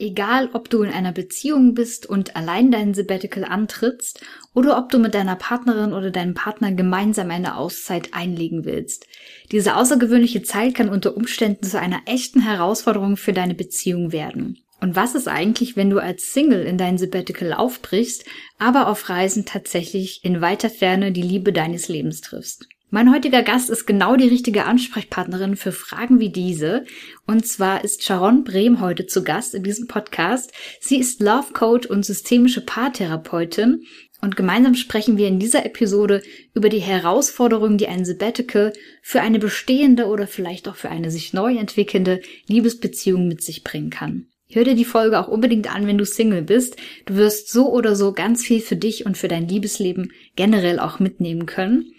Egal, ob du in einer Beziehung bist und allein dein Sabbatical antrittst oder ob du mit deiner Partnerin oder deinem Partner gemeinsam eine Auszeit einlegen willst. Diese außergewöhnliche Zeit kann unter Umständen zu einer echten Herausforderung für deine Beziehung werden. Und was ist eigentlich, wenn du als Single in dein Sabbatical aufbrichst, aber auf Reisen tatsächlich in weiter Ferne die Liebe deines Lebens triffst? Mein heutiger Gast ist genau die richtige Ansprechpartnerin für Fragen wie diese. Und zwar ist Sharon Brehm heute zu Gast in diesem Podcast. Sie ist Love Coach und systemische Paartherapeutin. Und gemeinsam sprechen wir in dieser Episode über die Herausforderungen, die ein Sabbatical für eine bestehende oder vielleicht auch für eine sich neu entwickelnde Liebesbeziehung mit sich bringen kann. Hör dir die Folge auch unbedingt an, wenn du Single bist. Du wirst so oder so ganz viel für dich und für dein Liebesleben generell auch mitnehmen können.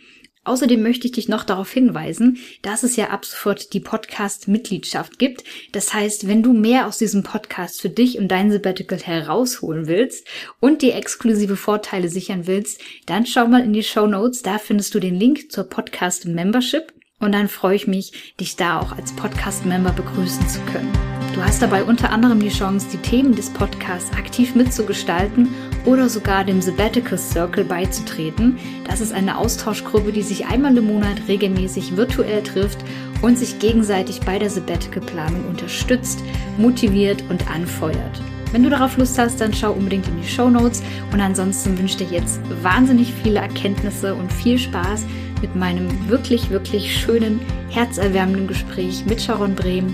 Außerdem möchte ich dich noch darauf hinweisen, dass es ja ab sofort die Podcast-Mitgliedschaft gibt. Das heißt, wenn du mehr aus diesem Podcast für dich und dein Sabbatical herausholen willst und die exklusive Vorteile sichern willst, dann schau mal in die Show Notes. Da findest du den Link zur Podcast-Membership. Und dann freue ich mich, dich da auch als Podcast-Member begrüßen zu können. Du hast dabei unter anderem die Chance, die Themen des Podcasts aktiv mitzugestalten oder sogar dem Sabbatical Circle beizutreten. Das ist eine Austauschgruppe, die sich einmal im Monat regelmäßig virtuell trifft und sich gegenseitig bei der Sabbatical-Planung unterstützt, motiviert und anfeuert. Wenn du darauf Lust hast, dann schau unbedingt in die Show Notes und ansonsten wünsche ich dir jetzt wahnsinnig viele Erkenntnisse und viel Spaß mit meinem wirklich, wirklich schönen, herzerwärmenden Gespräch mit Sharon Brehm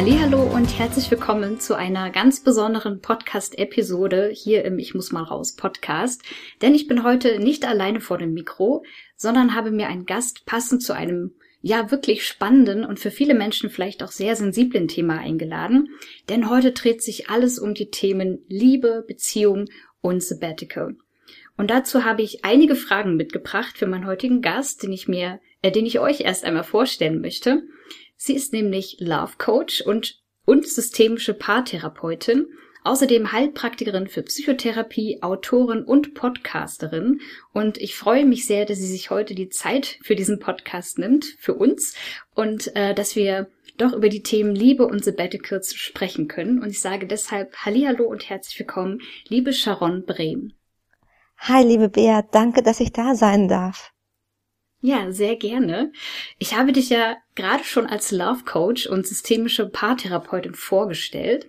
Hallo und herzlich willkommen zu einer ganz besonderen Podcast-Episode hier im Ich muss mal raus Podcast. Denn ich bin heute nicht alleine vor dem Mikro, sondern habe mir einen Gast passend zu einem ja wirklich spannenden und für viele Menschen vielleicht auch sehr sensiblen Thema eingeladen. Denn heute dreht sich alles um die Themen Liebe, Beziehung und Sabbatical. Und dazu habe ich einige Fragen mitgebracht für meinen heutigen Gast, den ich mir, äh, den ich euch erst einmal vorstellen möchte. Sie ist nämlich Love Coach und, und systemische Paartherapeutin, außerdem Heilpraktikerin für Psychotherapie, Autorin und Podcasterin. Und ich freue mich sehr, dass sie sich heute die Zeit für diesen Podcast nimmt, für uns, und äh, dass wir doch über die Themen Liebe und Sabbaticals sprechen können. Und ich sage deshalb Hallihallo und herzlich willkommen, liebe Sharon Brehm. Hi, liebe Bea, danke, dass ich da sein darf. Ja, sehr gerne. Ich habe dich ja gerade schon als Love Coach und systemische Paartherapeutin vorgestellt.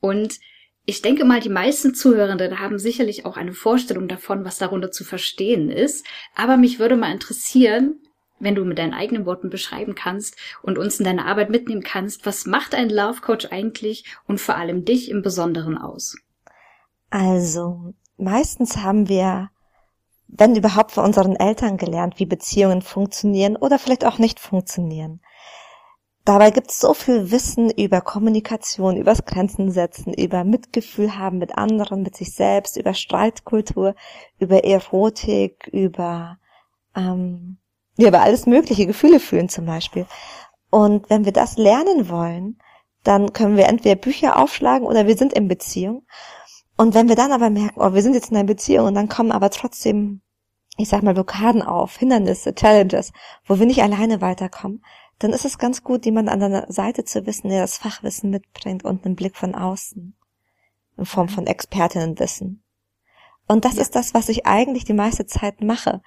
Und ich denke mal, die meisten Zuhörenden haben sicherlich auch eine Vorstellung davon, was darunter zu verstehen ist. Aber mich würde mal interessieren, wenn du mit deinen eigenen Worten beschreiben kannst und uns in deine Arbeit mitnehmen kannst, was macht ein Love Coach eigentlich und vor allem dich im Besonderen aus? Also, meistens haben wir wenn überhaupt von unseren Eltern gelernt, wie Beziehungen funktionieren oder vielleicht auch nicht funktionieren. Dabei gibt es so viel Wissen über Kommunikation, übers Grenzen setzen, über Mitgefühl haben mit anderen, mit sich selbst, über Streitkultur, über Erotik, über ähm, ja, über alles mögliche Gefühle fühlen zum Beispiel. Und wenn wir das lernen wollen, dann können wir entweder Bücher aufschlagen oder wir sind in Beziehung. Und wenn wir dann aber merken, oh, wir sind jetzt in einer Beziehung und dann kommen aber trotzdem, ich sag mal, Blockaden auf, Hindernisse, Challenges, wo wir nicht alleine weiterkommen, dann ist es ganz gut, jemand an deiner Seite zu wissen, der das Fachwissen mitbringt und einen Blick von außen. In Form von Expertinnenwissen. Und das ja. ist das, was ich eigentlich die meiste Zeit mache.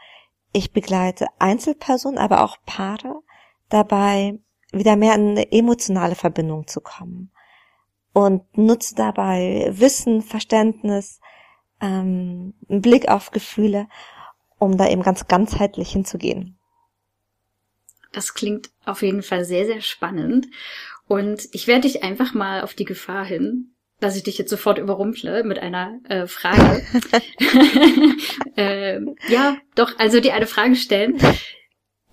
Ich begleite Einzelpersonen, aber auch Paare dabei, wieder mehr in eine emotionale Verbindung zu kommen und nutze dabei Wissen, Verständnis, ähm, einen Blick auf Gefühle, um da eben ganz ganzheitlich hinzugehen. Das klingt auf jeden Fall sehr, sehr spannend. Und ich werde dich einfach mal auf die Gefahr hin, dass ich dich jetzt sofort überrumple mit einer äh, Frage. äh, ja, doch, also dir eine Frage stellen.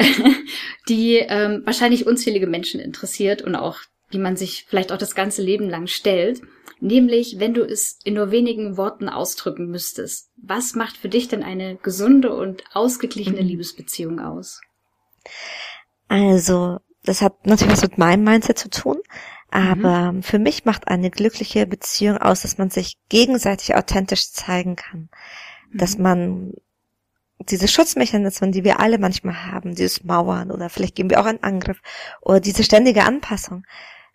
die ähm, wahrscheinlich unzählige Menschen interessiert und auch die man sich vielleicht auch das ganze Leben lang stellt. Nämlich, wenn du es in nur wenigen Worten ausdrücken müsstest. Was macht für dich denn eine gesunde und ausgeglichene mhm. Liebesbeziehung aus? Also, das hat natürlich was mit meinem Mindset zu tun. Aber mhm. für mich macht eine glückliche Beziehung aus, dass man sich gegenseitig authentisch zeigen kann. Mhm. Dass man diese Schutzmechanismen, die wir alle manchmal haben, dieses Mauern oder vielleicht geben wir auch einen Angriff oder diese ständige Anpassung,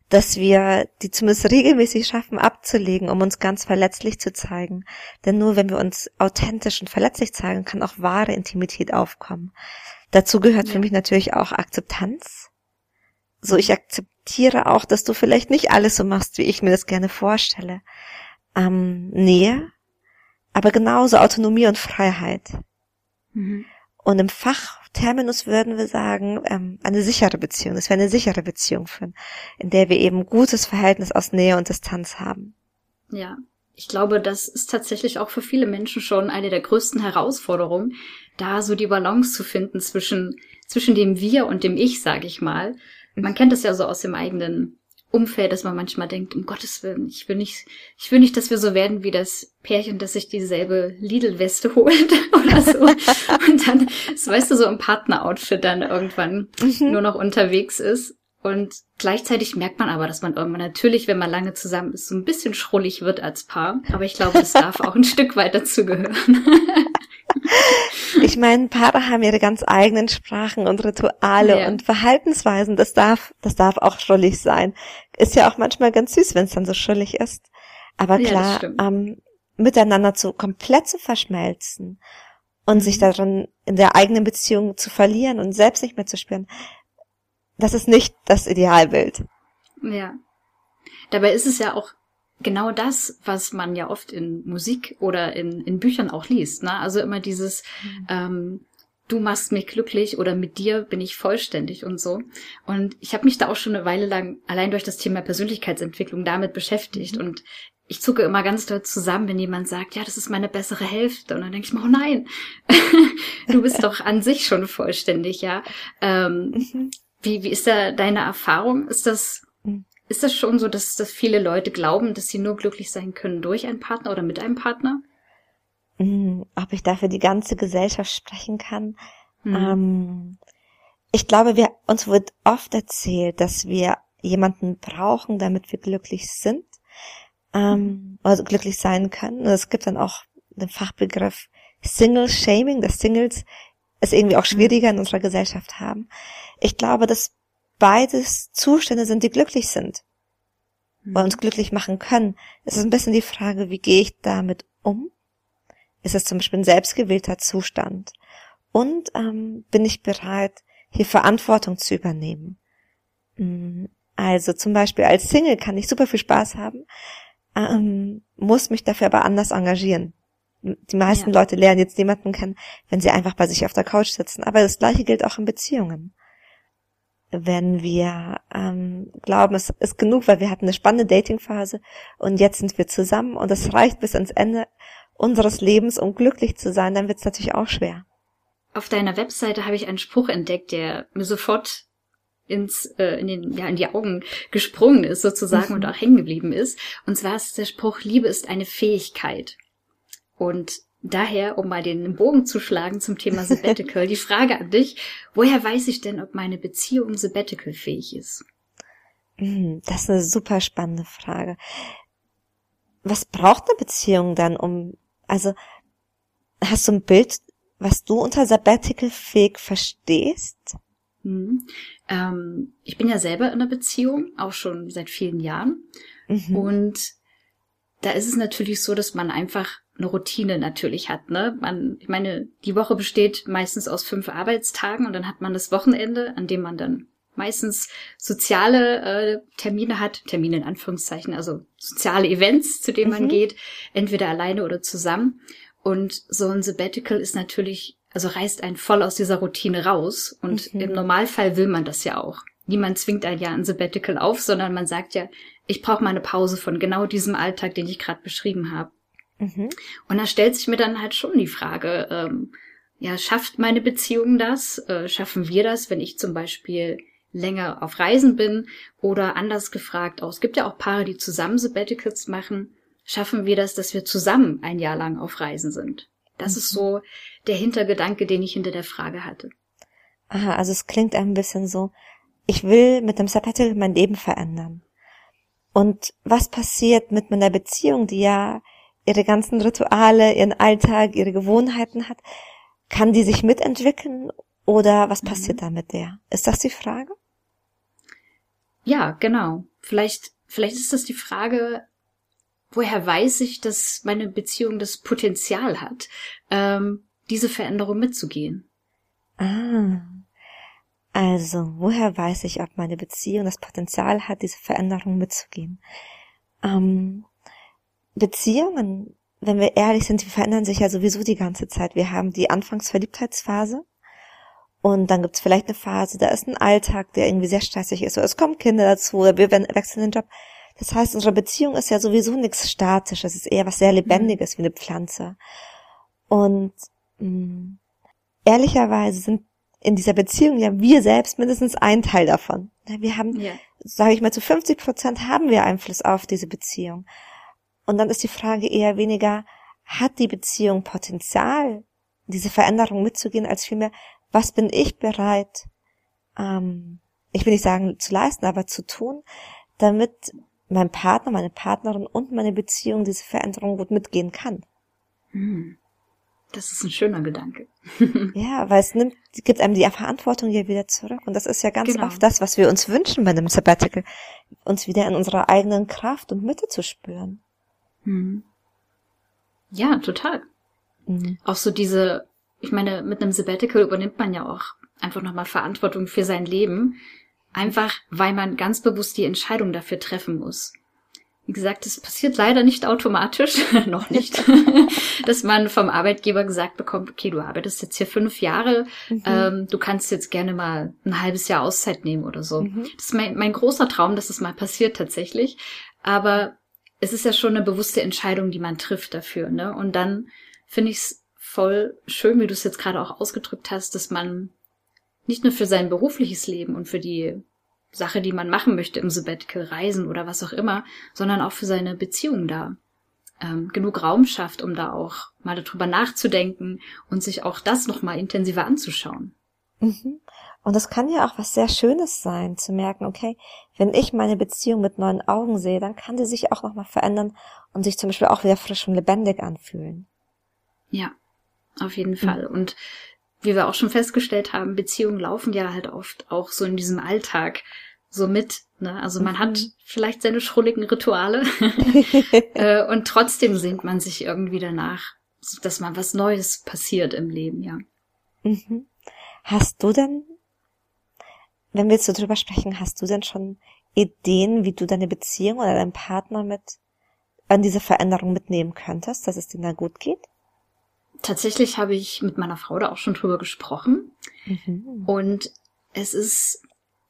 dass wir die zumindest regelmäßig schaffen abzulegen, um uns ganz verletzlich zu zeigen. Denn nur wenn wir uns authentisch und verletzlich zeigen, kann auch wahre Intimität aufkommen. Dazu gehört ja. für mich natürlich auch Akzeptanz. So, ich akzeptiere auch, dass du vielleicht nicht alles so machst, wie ich mir das gerne vorstelle. Ähm, Nähe, aber genauso Autonomie und Freiheit. Mhm. Und im Fachterminus würden wir sagen, ähm, eine sichere Beziehung. Das wäre eine sichere Beziehung führen, in der wir eben gutes Verhältnis aus Nähe und Distanz haben. Ja, ich glaube, das ist tatsächlich auch für viele Menschen schon eine der größten Herausforderungen, da so die Balance zu finden zwischen, zwischen dem Wir und dem Ich, sage ich mal. Man kennt das ja so aus dem eigenen Umfeld, dass man manchmal denkt, um Gottes Willen, ich will nicht, ich will nicht, dass wir so werden wie das Pärchen, das sich dieselbe Lidl-Weste holt oder so. und dann, das weißt du, so im Partner-Outfit dann irgendwann mhm. nur noch unterwegs ist. Und gleichzeitig merkt man aber, dass man irgendwann natürlich, wenn man lange zusammen ist, so ein bisschen schrullig wird als Paar. Aber ich glaube, das darf auch ein Stück weit dazugehören. Ich meine, Paare haben ihre ganz eigenen Sprachen und Rituale ja. und Verhaltensweisen. Das darf, das darf auch schrullig sein. Ist ja auch manchmal ganz süß, wenn es dann so schrullig ist. Aber klar, ja, ähm, miteinander zu komplett zu verschmelzen und sich mhm. darin in der eigenen Beziehung zu verlieren und selbst nicht mehr zu spüren, das ist nicht das Idealbild. Ja. Dabei ist es ja auch genau das, was man ja oft in Musik oder in, in Büchern auch liest. Ne? Also immer dieses, mhm. ähm, du machst mich glücklich oder mit dir bin ich vollständig und so. Und ich habe mich da auch schon eine Weile lang allein durch das Thema Persönlichkeitsentwicklung damit beschäftigt. Mhm. Und ich zucke immer ganz doll zusammen, wenn jemand sagt, ja, das ist meine bessere Hälfte. Und dann denke ich mir, oh nein, du bist doch an sich schon vollständig, ja. Ähm, mhm. wie, wie ist da deine Erfahrung? Ist das ist das schon so, dass, dass viele Leute glauben, dass sie nur glücklich sein können durch einen Partner oder mit einem Partner? Hm, ob ich dafür die ganze Gesellschaft sprechen kann? Mhm. Ähm, ich glaube, wir, uns wird oft erzählt, dass wir jemanden brauchen, damit wir glücklich sind, ähm, also glücklich sein können. Und es gibt dann auch den Fachbegriff Single Shaming, dass Singles es irgendwie auch hm. schwieriger in unserer Gesellschaft haben. Ich glaube, dass beides Zustände sind, die glücklich sind oder uns mhm. glücklich machen können. Es ist ein bisschen die Frage, wie gehe ich damit um? Ist es zum Beispiel ein selbstgewählter Zustand? Und ähm, bin ich bereit, hier Verantwortung zu übernehmen? Mm, also zum Beispiel als Single kann ich super viel Spaß haben, ähm, muss mich dafür aber anders engagieren. Die meisten ja. Leute lernen jetzt niemanden kennen, wenn sie einfach bei sich auf der Couch sitzen. Aber das gleiche gilt auch in Beziehungen wenn wir ähm, glauben, es ist genug, weil wir hatten eine spannende Datingphase und jetzt sind wir zusammen und es reicht bis ans Ende unseres Lebens, um glücklich zu sein, dann wird es natürlich auch schwer. Auf deiner Webseite habe ich einen Spruch entdeckt, der mir sofort ins äh, in, den, ja, in die Augen gesprungen ist sozusagen mhm. und auch hängen geblieben ist. Und zwar ist der Spruch, Liebe ist eine Fähigkeit. Und Daher, um mal den Bogen zu schlagen zum Thema Sabbatical, die Frage an dich, woher weiß ich denn, ob meine Beziehung Sabbatical fähig ist? Hm, das ist eine super spannende Frage. Was braucht eine Beziehung dann, um, also, hast du ein Bild, was du unter Sabbatical fähig verstehst? Hm. Ähm, ich bin ja selber in einer Beziehung, auch schon seit vielen Jahren. Mhm. Und da ist es natürlich so, dass man einfach eine Routine natürlich hat. Ne? Man, ich meine, die Woche besteht meistens aus fünf Arbeitstagen und dann hat man das Wochenende, an dem man dann meistens soziale äh, Termine hat, Termine in Anführungszeichen, also soziale Events, zu denen mhm. man geht, entweder alleine oder zusammen. Und so ein Sabbatical ist natürlich, also reißt einen voll aus dieser Routine raus. Und mhm. im Normalfall will man das ja auch. Niemand zwingt ein Jahr ein Sabbatical auf, sondern man sagt ja, ich brauche mal eine Pause von genau diesem Alltag, den ich gerade beschrieben habe. Mhm. Und da stellt sich mir dann halt schon die Frage, ähm, ja, schafft meine Beziehung das? Äh, schaffen wir das, wenn ich zum Beispiel länger auf Reisen bin? Oder anders gefragt auch, es gibt ja auch Paare, die zusammen Sabbaticals machen. Schaffen wir das, dass wir zusammen ein Jahr lang auf Reisen sind? Das mhm. ist so der Hintergedanke, den ich hinter der Frage hatte. Aha, also es klingt ein bisschen so, ich will mit dem Sabbatical mein Leben verändern. Und was passiert mit meiner Beziehung, die ja ihre ganzen Rituale, ihren Alltag, ihre Gewohnheiten hat? Kann die sich mitentwickeln oder was mhm. passiert da mit der? Ist das die Frage? Ja, genau. Vielleicht, vielleicht ist das die Frage, woher weiß ich, dass meine Beziehung das Potenzial hat, ähm, diese Veränderung mitzugehen? Ah. Also, woher weiß ich, ob meine Beziehung das Potenzial hat, diese Veränderung mitzugehen? Ähm, Beziehungen, wenn wir ehrlich sind, die verändern sich ja sowieso die ganze Zeit. Wir haben die Anfangsverliebtheitsphase und dann gibt's vielleicht eine Phase, da ist ein Alltag, der irgendwie sehr stressig ist oder es kommen Kinder dazu oder wir wechseln den Job. Das heißt, unsere Beziehung ist ja sowieso nichts Statisches, es ist eher was sehr Lebendiges wie eine Pflanze. Und mh, mm, ehrlicherweise sind in dieser Beziehung ja wir selbst mindestens ein Teil davon. Wir haben, ja. sage ich mal, zu 50 Prozent haben wir Einfluss auf diese Beziehung. Und dann ist die Frage eher weniger, hat die Beziehung Potenzial, diese Veränderung mitzugehen, als vielmehr, was bin ich bereit, ähm, ich will nicht sagen zu leisten, aber zu tun, damit mein Partner, meine Partnerin und meine Beziehung diese Veränderung gut mitgehen kann. Hm. Das ist ein schöner Gedanke. ja, weil es nimmt, gibt einem die Verantwortung ja wieder zurück. Und das ist ja ganz genau. oft das, was wir uns wünschen bei einem Sabbatical, uns wieder in unserer eigenen Kraft und Mitte zu spüren. Hm. Ja, total. Mhm. Auch so diese, ich meine, mit einem Sabbatical übernimmt man ja auch einfach nochmal Verantwortung für sein Leben. Einfach, weil man ganz bewusst die Entscheidung dafür treffen muss. Wie gesagt, das passiert leider nicht automatisch, noch nicht, dass man vom Arbeitgeber gesagt bekommt, okay, du arbeitest jetzt hier fünf Jahre, mhm. ähm, du kannst jetzt gerne mal ein halbes Jahr Auszeit nehmen oder so. Mhm. Das ist mein, mein großer Traum, dass das mal passiert tatsächlich. Aber es ist ja schon eine bewusste Entscheidung, die man trifft dafür, ne? Und dann finde ich es voll schön, wie du es jetzt gerade auch ausgedrückt hast, dass man nicht nur für sein berufliches Leben und für die Sache, die man machen möchte im Sabbatical, Reisen oder was auch immer, sondern auch für seine Beziehung da ähm, genug Raum schafft, um da auch mal darüber nachzudenken und sich auch das nochmal intensiver anzuschauen. Mhm. Und das kann ja auch was sehr Schönes sein, zu merken, okay, wenn ich meine Beziehung mit neuen Augen sehe, dann kann die sich auch nochmal verändern und sich zum Beispiel auch wieder frisch und lebendig anfühlen. Ja, auf jeden mhm. Fall. Und wie wir auch schon festgestellt haben, Beziehungen laufen ja halt oft auch so in diesem Alltag so mit. Ne? Also man mhm. hat vielleicht seine schrulligen Rituale äh, und trotzdem sehnt man sich irgendwie danach, dass man was Neues passiert im Leben, ja. Mhm. Hast du denn, wenn wir jetzt so drüber sprechen, hast du denn schon Ideen, wie du deine Beziehung oder deinen Partner mit an diese Veränderung mitnehmen könntest, dass es dir da gut geht? Tatsächlich habe ich mit meiner Frau da auch schon drüber gesprochen. Mhm. Und es ist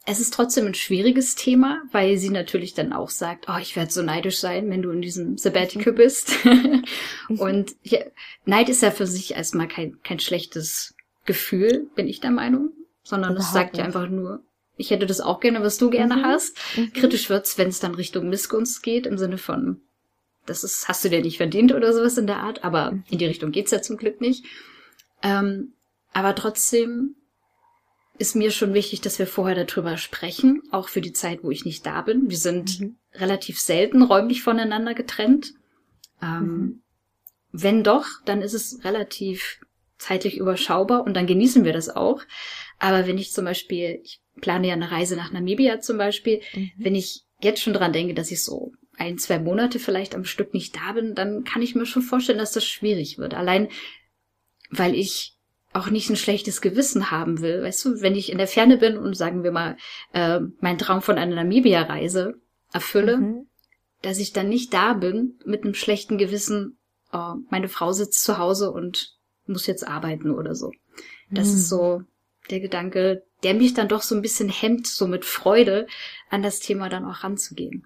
es ist trotzdem ein schwieriges Thema, weil sie natürlich dann auch sagt, oh, ich werde so neidisch sein, wenn du in diesem Sabbatical mhm. bist. und ja, Neid ist ja für sich erstmal kein, kein schlechtes Gefühl, bin ich der Meinung, sondern es sagt ja einfach nur, ich hätte das auch gerne, was du gerne mhm. hast. Mhm. Kritisch wird's, wenn es dann Richtung Missgunst geht, im Sinne von, das ist, hast du dir nicht verdient oder sowas in der Art, aber mhm. in die Richtung geht's ja zum Glück nicht. Ähm, aber trotzdem ist mir schon wichtig, dass wir vorher darüber sprechen, auch für die Zeit, wo ich nicht da bin. Wir sind mhm. relativ selten räumlich voneinander getrennt. Ähm, mhm. Wenn doch, dann ist es relativ zeitlich überschaubar und dann genießen wir das auch. Aber wenn ich zum Beispiel, ich plane ja eine Reise nach Namibia zum Beispiel, mhm. wenn ich jetzt schon dran denke, dass ich so ein, zwei Monate vielleicht am Stück nicht da bin, dann kann ich mir schon vorstellen, dass das schwierig wird. Allein, weil ich auch nicht ein schlechtes Gewissen haben will. Weißt du, wenn ich in der Ferne bin und sagen wir mal, äh, meinen Traum von einer Namibia-Reise erfülle, mhm. dass ich dann nicht da bin mit einem schlechten Gewissen, oh, meine Frau sitzt zu Hause und muss jetzt arbeiten oder so. Das mhm. ist so der Gedanke, der mich dann doch so ein bisschen hemmt, so mit Freude an das Thema dann auch ranzugehen.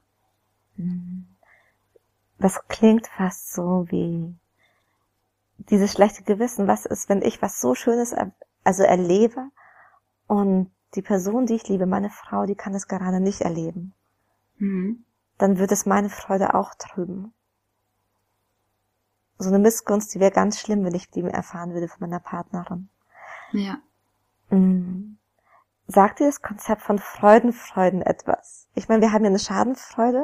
Das klingt fast so wie dieses schlechte Gewissen, was ist, wenn ich was so Schönes er, also erlebe und die Person, die ich liebe, meine Frau, die kann es gerade nicht erleben. Mhm. Dann wird es meine Freude auch trüben. So eine Missgunst, die wäre ganz schlimm, wenn ich die erfahren würde von meiner Partnerin. Ja. Mhm. Sagt dir das Konzept von Freudenfreuden etwas? Ich meine, wir haben ja eine Schadenfreude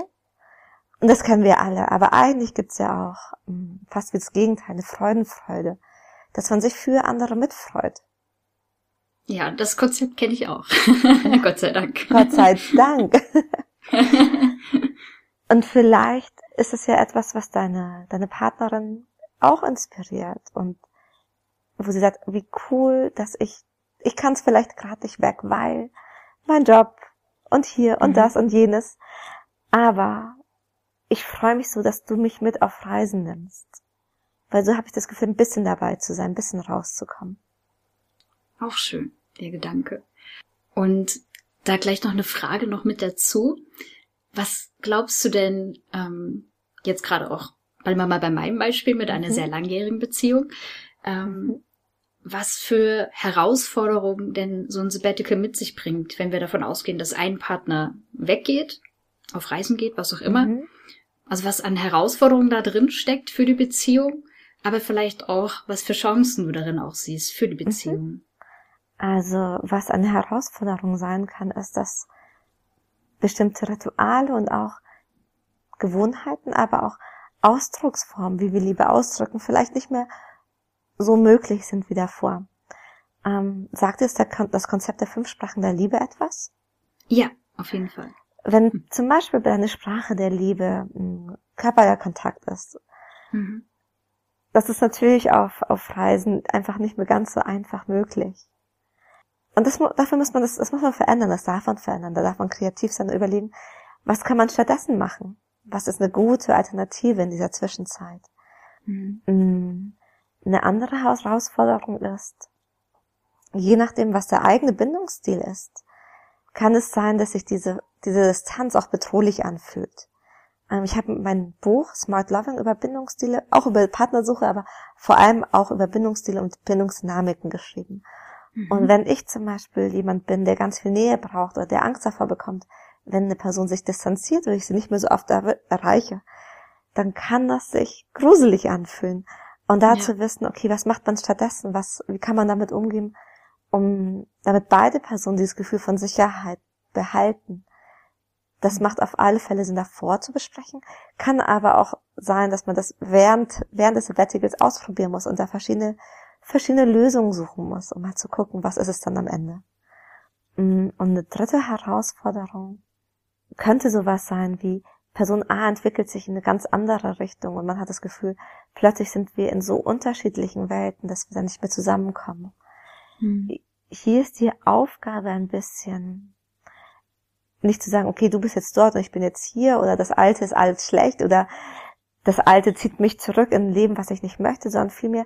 und das kennen wir alle, aber eigentlich gibt's ja auch hm, fast wie das Gegenteil, eine Freudenfreude, dass man sich für andere mitfreut. Ja, das Konzept kenne ich auch. Gott sei Dank. Gott sei Dank. und vielleicht ist es ja etwas, was deine, deine Partnerin auch inspiriert und wo sie sagt, wie cool, dass ich, ich kann es vielleicht gerade nicht weg, weil mein Job und hier und mhm. das und jenes. Aber ich freue mich so, dass du mich mit auf Reisen nimmst. Weil so habe ich das Gefühl, ein bisschen dabei zu sein, ein bisschen rauszukommen. Auch schön, der Gedanke. Und da gleich noch eine Frage noch mit dazu. Was glaubst du denn, ähm, jetzt gerade auch, weil wir mal bei meinem Beispiel mit einer mhm. sehr langjährigen Beziehung, ähm, mhm. Was für Herausforderungen denn so ein Sabbatical mit sich bringt, wenn wir davon ausgehen, dass ein Partner weggeht, auf Reisen geht, was auch immer, mhm. Also was an Herausforderungen da drin steckt für die Beziehung, aber vielleicht auch, was für Chancen du darin auch siehst für die mhm. Beziehung. Also was eine Herausforderung sein kann, ist, dass bestimmte Rituale und auch Gewohnheiten, aber auch Ausdrucksformen, wie wir Liebe ausdrücken, vielleicht nicht mehr so möglich sind wie davor. Ähm, sagt es das Konzept der fünf Sprachen der Liebe etwas? Ja, auf jeden Fall. Wenn hm. zum Beispiel bei einer Sprache der Liebe ein körperlicher Kontakt ist, mhm. das ist natürlich auf, auf Reisen einfach nicht mehr ganz so einfach möglich. Und das, dafür muss man das, das muss man verändern, das darf man verändern, da darf man kreativ sein und überlegen, was kann man stattdessen machen? Was ist eine gute Alternative in dieser Zwischenzeit? Mhm. Eine andere Herausforderung ist, je nachdem, was der eigene Bindungsstil ist, kann es sein, dass sich diese diese Distanz auch bedrohlich anfühlt. Ähm, ich habe mein Buch Smart Loving über Bindungsstile, auch über Partnersuche, aber vor allem auch über Bindungsstile und Bindungsdynamiken geschrieben. Mhm. Und wenn ich zum Beispiel jemand bin, der ganz viel Nähe braucht oder der Angst davor bekommt, wenn eine Person sich distanziert oder ich sie nicht mehr so oft erreiche, dann kann das sich gruselig anfühlen. Und da ja. zu wissen, okay, was macht man stattdessen? Was, wie kann man damit umgehen, um, damit beide Personen dieses Gefühl von Sicherheit behalten das macht auf alle Fälle Sinn, davor zu besprechen. Kann aber auch sein, dass man das während, während des Sabbaticals ausprobieren muss und da verschiedene, verschiedene Lösungen suchen muss, um mal zu gucken, was ist es dann am Ende. Mm, und eine dritte Herausforderung könnte sowas sein wie, Person A entwickelt sich in eine ganz andere Richtung und man hat das Gefühl, plötzlich sind wir in so unterschiedlichen Welten, dass wir da nicht mehr zusammenkommen. Hm. Hier ist die Aufgabe ein bisschen nicht zu sagen, okay, du bist jetzt dort und ich bin jetzt hier oder das Alte ist alles schlecht oder das Alte zieht mich zurück in ein Leben, was ich nicht möchte, sondern vielmehr,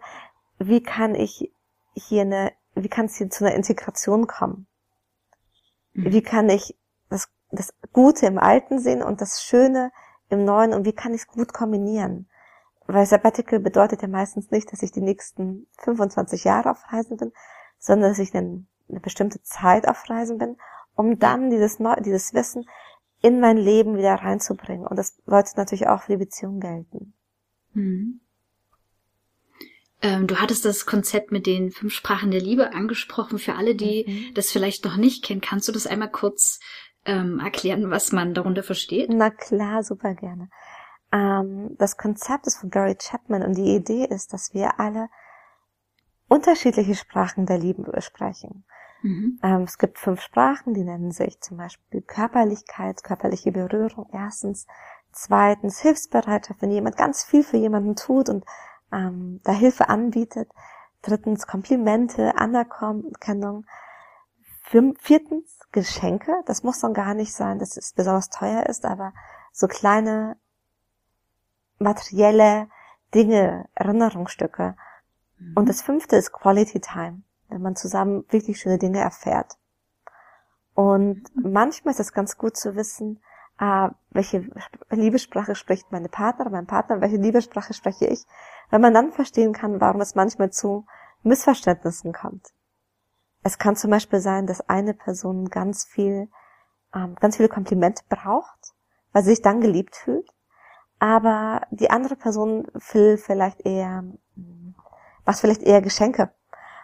wie kann ich hier eine, wie kann es hier zu einer Integration kommen? Wie kann ich das, Gute im Alten sehen und das Schöne im Neuen und wie kann ich es gut kombinieren? Weil Sabbatical bedeutet ja meistens nicht, dass ich die nächsten 25 Jahre auf Reisen bin, sondern dass ich eine, eine bestimmte Zeit auf Reisen bin um dann dieses, Neu dieses Wissen in mein Leben wieder reinzubringen. Und das sollte natürlich auch für die Beziehung gelten. Mhm. Ähm, du hattest das Konzept mit den fünf Sprachen der Liebe angesprochen. Für alle, die mhm. das vielleicht noch nicht kennen, kannst du das einmal kurz ähm, erklären, was man darunter versteht? Na klar, super gerne. Ähm, das Konzept ist von Gary Chapman und die Idee ist, dass wir alle unterschiedliche Sprachen der Liebe sprechen. Mhm. Ähm, es gibt fünf Sprachen, die nennen sich zum Beispiel Körperlichkeit, körperliche Berührung erstens. Zweitens Hilfsbereitschaft, wenn jemand ganz viel für jemanden tut und ähm, da Hilfe anbietet. Drittens Komplimente, Anerkennung. Viertens Geschenke. Das muss dann gar nicht sein, dass es besonders teuer ist, aber so kleine materielle Dinge, Erinnerungsstücke. Mhm. Und das fünfte ist Quality Time wenn man zusammen wirklich schöne Dinge erfährt. Und manchmal ist es ganz gut zu wissen, äh, welche Liebessprache spricht meine Partner, mein Partner, welche Liebessprache spreche ich, wenn man dann verstehen kann, warum es manchmal zu Missverständnissen kommt. Es kann zum Beispiel sein, dass eine Person ganz viel, ähm, ganz viele Komplimente braucht, weil sie sich dann geliebt fühlt, aber die andere Person will vielleicht eher, macht vielleicht eher Geschenke.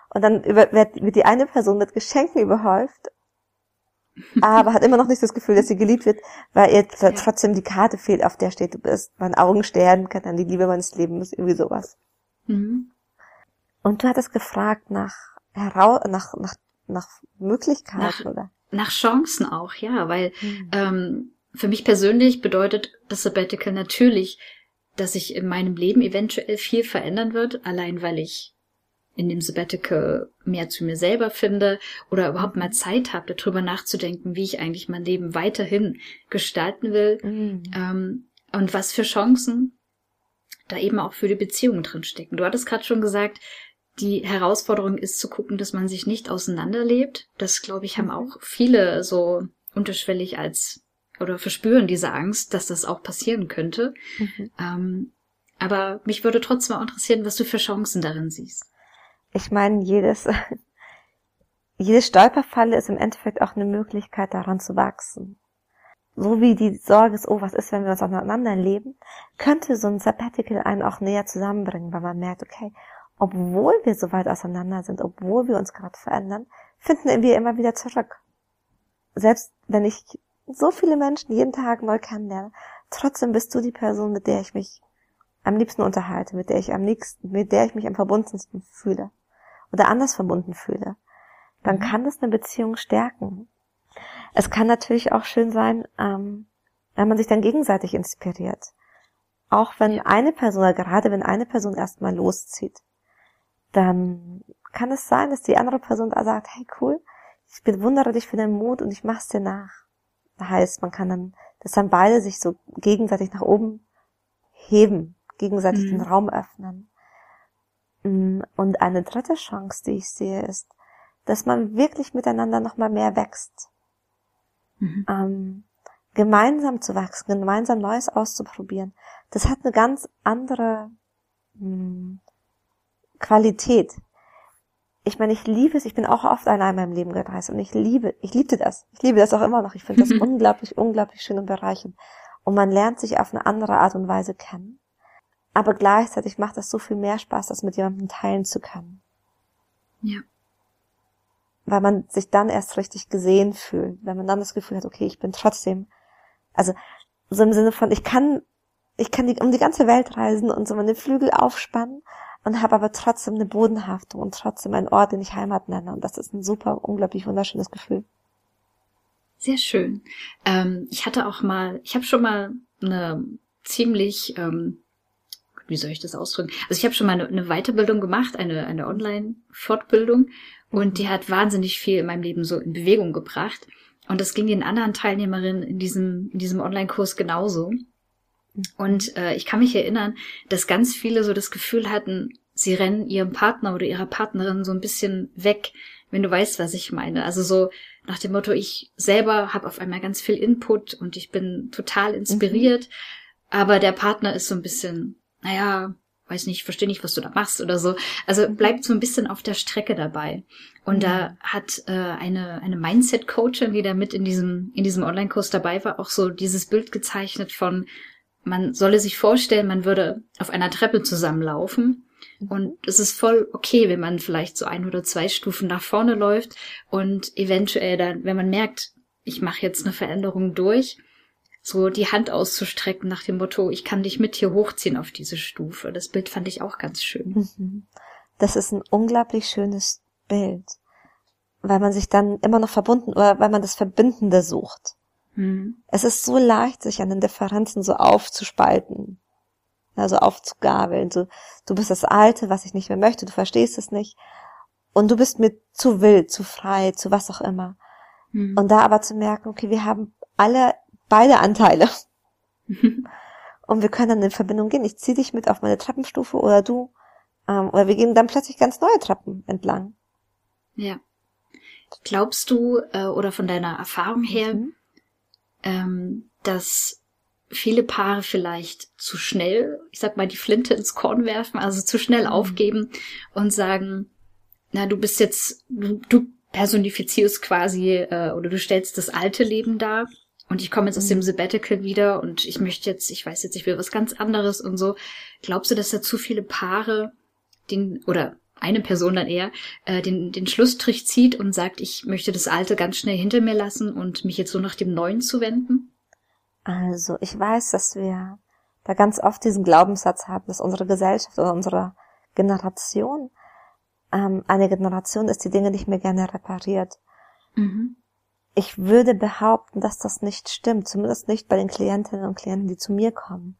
Und dann wird, die eine Person mit Geschenken überhäuft aber hat immer noch nicht das Gefühl, dass sie geliebt wird, weil ihr trotzdem die Karte fehlt, auf der steht, du bist mein Augenstern, kann dann die Liebe meines Lebens, irgendwie sowas. Mhm. Und du hattest gefragt nach, heraus, nach, nach, nach Möglichkeiten, nach, oder? Nach Chancen auch, ja, weil mhm. ähm, für mich persönlich bedeutet das Sabbatical natürlich, dass sich in meinem Leben eventuell viel verändern wird, allein weil ich in dem Sabbatical mehr zu mir selber finde oder überhaupt mal Zeit habe, darüber nachzudenken, wie ich eigentlich mein Leben weiterhin gestalten will mhm. ähm, und was für Chancen da eben auch für die Beziehungen drin stecken. Du hattest gerade schon gesagt, die Herausforderung ist zu gucken, dass man sich nicht auseinanderlebt. Das, glaube ich, haben mhm. auch viele so unterschwellig als oder verspüren diese Angst, dass das auch passieren könnte. Mhm. Ähm, aber mich würde trotzdem auch interessieren, was du für Chancen darin siehst ich meine, jedes, jedes Stolperfalle ist im Endeffekt auch eine Möglichkeit, daran zu wachsen. So wie die Sorge ist, oh, was ist, wenn wir uns aneinander leben, könnte so ein Sabbatical einen auch näher zusammenbringen, weil man merkt, okay, obwohl wir so weit auseinander sind, obwohl wir uns gerade verändern, finden wir immer wieder zurück. Selbst wenn ich so viele Menschen jeden Tag neu kennenlerne, trotzdem bist du die Person, mit der ich mich am liebsten unterhalte, mit der ich am liebsten, mit der ich mich am verbundensten fühle oder anders verbunden fühle, dann mhm. kann das eine Beziehung stärken. Es kann natürlich auch schön sein, ähm, wenn man sich dann gegenseitig inspiriert. Auch wenn eine Person, gerade wenn eine Person erstmal loszieht, dann kann es sein, dass die andere Person da sagt, hey cool, ich bewundere dich für deinen Mut und ich mach's dir nach. Das heißt, man kann dann, dass dann beide sich so gegenseitig nach oben heben, gegenseitig mhm. den Raum öffnen. Mm, und eine dritte Chance, die ich sehe, ist, dass man wirklich miteinander nochmal mehr wächst. Mhm. Ähm, gemeinsam zu wachsen, gemeinsam Neues auszuprobieren. Das hat eine ganz andere mh, mm, Qualität. Ich meine, ich liebe es, ich bin auch oft allein in meinem Leben gereist und ich liebe, ich liebte das. Ich liebe das auch immer noch. Ich finde das unglaublich, unglaublich schön und bereichend. Und man lernt sich auf eine andere Art und Weise kennen aber gleichzeitig macht es so viel mehr Spaß, das mit jemandem teilen zu können. Ja. Weil man sich dann erst richtig gesehen fühlt, wenn man dann das Gefühl hat, okay, ich bin trotzdem, also so im Sinne von, ich kann, ich kann die, um die ganze Welt reisen und so meine Flügel aufspannen und habe aber trotzdem eine Bodenhaftung und trotzdem einen Ort, den ich Heimat nenne. Und das ist ein super, unglaublich wunderschönes Gefühl. Sehr schön. Ähm, ich hatte auch mal, ich habe schon mal eine ziemlich ähm, wie soll ich das ausdrücken? Also ich habe schon mal eine, eine Weiterbildung gemacht, eine, eine Online-Fortbildung und die hat wahnsinnig viel in meinem Leben so in Bewegung gebracht. Und das ging den anderen Teilnehmerinnen in diesem, in diesem Online-Kurs genauso. Und äh, ich kann mich erinnern, dass ganz viele so das Gefühl hatten, sie rennen ihrem Partner oder ihrer Partnerin so ein bisschen weg, wenn du weißt, was ich meine. Also so nach dem Motto, ich selber habe auf einmal ganz viel Input und ich bin total inspiriert, mhm. aber der Partner ist so ein bisschen naja, weiß nicht, verstehe nicht, was du da machst oder so. Also mhm. bleibt so ein bisschen auf der Strecke dabei. Und da mhm. hat äh, eine, eine Mindset-Coachin, die da mit in diesem, in diesem Online-Kurs dabei war, auch so dieses Bild gezeichnet von, man solle sich vorstellen, man würde auf einer Treppe zusammenlaufen. Mhm. Und es ist voll okay, wenn man vielleicht so ein oder zwei Stufen nach vorne läuft und eventuell dann, wenn man merkt, ich mache jetzt eine Veränderung durch, so die Hand auszustrecken nach dem Motto, ich kann dich mit hier hochziehen auf diese Stufe. Das Bild fand ich auch ganz schön. Mhm. Das ist ein unglaublich schönes Bild, weil man sich dann immer noch verbunden oder weil man das Verbindende sucht. Mhm. Es ist so leicht, sich an den Differenzen so aufzuspalten, also aufzugabeln. So, du bist das Alte, was ich nicht mehr möchte, du verstehst es nicht. Und du bist mir zu wild, zu frei, zu was auch immer. Mhm. Und da aber zu merken, okay, wir haben alle beide Anteile. und wir können dann in Verbindung gehen. Ich ziehe dich mit auf meine Treppenstufe oder du. Ähm, oder wir gehen dann plötzlich ganz neue Treppen entlang. Ja. Glaubst du, äh, oder von deiner Erfahrung her, mhm. Ähm, dass viele Paare vielleicht zu schnell, ich sag mal, die Flinte ins Korn werfen, also zu schnell mhm. aufgeben und sagen, na, du bist jetzt, du, du personifizierst quasi äh, oder du stellst das alte Leben dar und ich komme jetzt aus dem mhm. Sabbatical wieder und ich möchte jetzt, ich weiß jetzt, ich will was ganz anderes und so. Glaubst du, dass da zu viele Paare den oder eine Person dann eher äh, den, den Schlussstrich zieht und sagt, ich möchte das Alte ganz schnell hinter mir lassen und mich jetzt so nach dem Neuen zu wenden? Also, ich weiß, dass wir da ganz oft diesen Glaubenssatz haben, dass unsere Gesellschaft oder unsere Generation ähm, eine Generation ist, die Dinge nicht mehr gerne repariert. Mhm. Ich würde behaupten, dass das nicht stimmt, zumindest nicht bei den Klientinnen und Klienten, die zu mir kommen,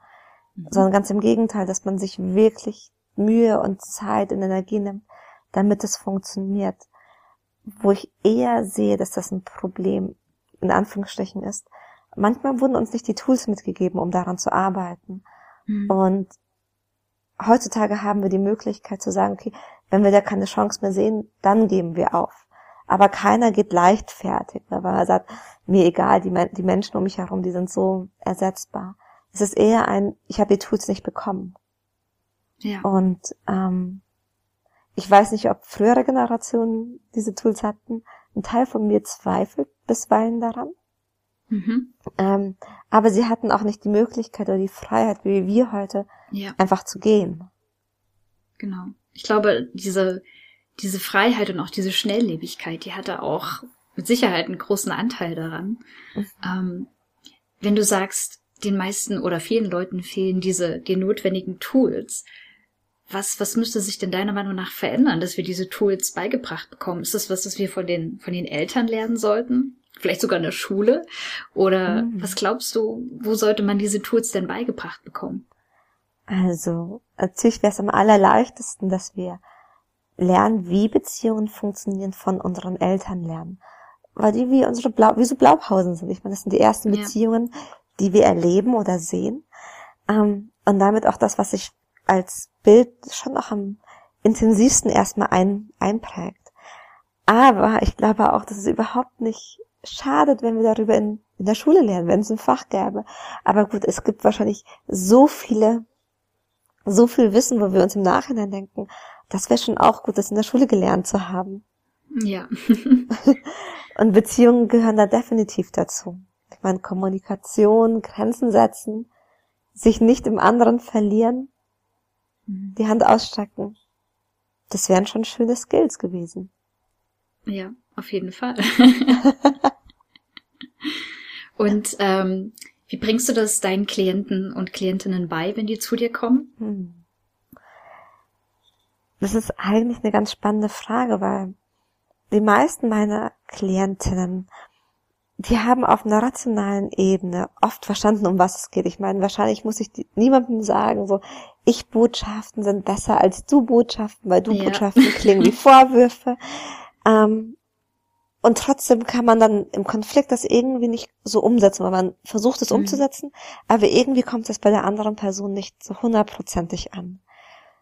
mhm. sondern ganz im Gegenteil, dass man sich wirklich Mühe und Zeit und Energie nimmt, damit es funktioniert. Wo ich eher sehe, dass das ein Problem in Anführungsstrichen ist, manchmal wurden uns nicht die Tools mitgegeben, um daran zu arbeiten. Mhm. Und heutzutage haben wir die Möglichkeit zu sagen, okay, wenn wir da keine Chance mehr sehen, dann geben wir auf. Aber keiner geht leichtfertig, ne, weil er sagt, mir egal, die, die Menschen um mich herum, die sind so ersetzbar. Es ist eher ein, ich habe die Tools nicht bekommen. Ja. Und ähm, ich weiß nicht, ob frühere Generationen diese Tools hatten. Ein Teil von mir zweifelt bisweilen daran. Mhm. Ähm, aber sie hatten auch nicht die Möglichkeit oder die Freiheit, wie wir heute, ja. einfach zu gehen. Genau. Ich glaube, diese, diese Freiheit und auch diese Schnelllebigkeit, die hatte auch mit Sicherheit einen großen Anteil daran. Mhm. Ähm, wenn du sagst, den meisten oder vielen Leuten fehlen diese, die notwendigen Tools, was, was müsste sich denn deiner Meinung nach verändern, dass wir diese Tools beigebracht bekommen? Ist das was, das wir von den, von den Eltern lernen sollten? Vielleicht sogar in der Schule? Oder mhm. was glaubst du, wo sollte man diese Tools denn beigebracht bekommen? Also, natürlich wäre es am allerleichtesten, dass wir lernen, wie Beziehungen funktionieren, von unseren Eltern lernen. Weil die wie unsere Blau, wie so Blaupausen sind. Ich meine, das sind die ersten ja. Beziehungen, die wir erleben oder sehen. Ähm, und damit auch das, was sich als Bild schon noch am intensivsten erstmal ein, einprägt. Aber ich glaube auch, dass es überhaupt nicht schadet, wenn wir darüber in, in der Schule lernen, wenn es ein Fach gäbe. Aber gut, es gibt wahrscheinlich so viele, so viel Wissen, wo wir uns im Nachhinein denken, das wäre schon auch gut, das in der Schule gelernt zu haben. Ja. Und Beziehungen gehören da definitiv dazu. Ich meine, Kommunikation, Grenzen setzen, sich nicht im anderen verlieren, die Hand ausstrecken. Das wären schon schöne Skills gewesen. Ja, auf jeden Fall. und ähm, wie bringst du das deinen Klienten und Klientinnen bei, wenn die zu dir kommen? Hm. Das ist eigentlich eine ganz spannende Frage, weil die meisten meiner Klientinnen die haben auf einer rationalen Ebene oft verstanden, um was es geht. Ich meine, wahrscheinlich muss ich niemandem sagen, so, ich Botschaften sind besser als du Botschaften, weil du ja. Klingen wie Vorwürfe. Ähm, und trotzdem kann man dann im Konflikt das irgendwie nicht so umsetzen, weil man versucht es mhm. umzusetzen, aber irgendwie kommt es bei der anderen Person nicht so hundertprozentig an.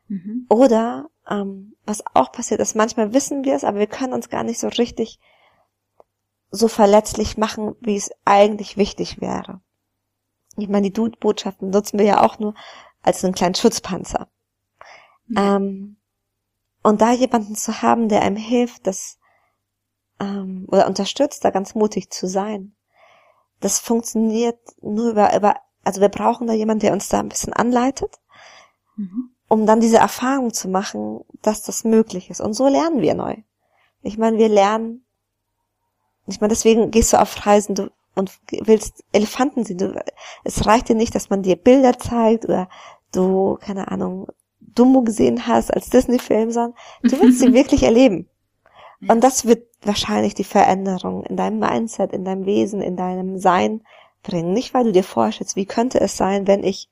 Mhm. Oder ähm, was auch passiert ist, manchmal wissen wir es, aber wir können uns gar nicht so richtig so verletzlich machen, wie es eigentlich wichtig wäre. Ich meine, die Dude-Botschaften nutzen wir ja auch nur als einen kleinen Schutzpanzer. Mhm. Ähm, und da jemanden zu haben, der einem hilft, das ähm, oder unterstützt, da ganz mutig zu sein, das funktioniert nur über, über also wir brauchen da jemanden, der uns da ein bisschen anleitet, mhm. um dann diese Erfahrung zu machen, dass das möglich ist. Und so lernen wir neu. Ich meine, wir lernen ich meine, deswegen gehst du auf Reisen du, und willst Elefanten sehen. Du, es reicht dir nicht, dass man dir Bilder zeigt oder du, keine Ahnung, Dumbo gesehen hast als Disney-Film, sondern du willst sie wirklich erleben. Und das wird wahrscheinlich die Veränderung in deinem Mindset, in deinem Wesen, in deinem Sein bringen. Nicht, weil du dir vorstellst, wie könnte es sein, wenn ich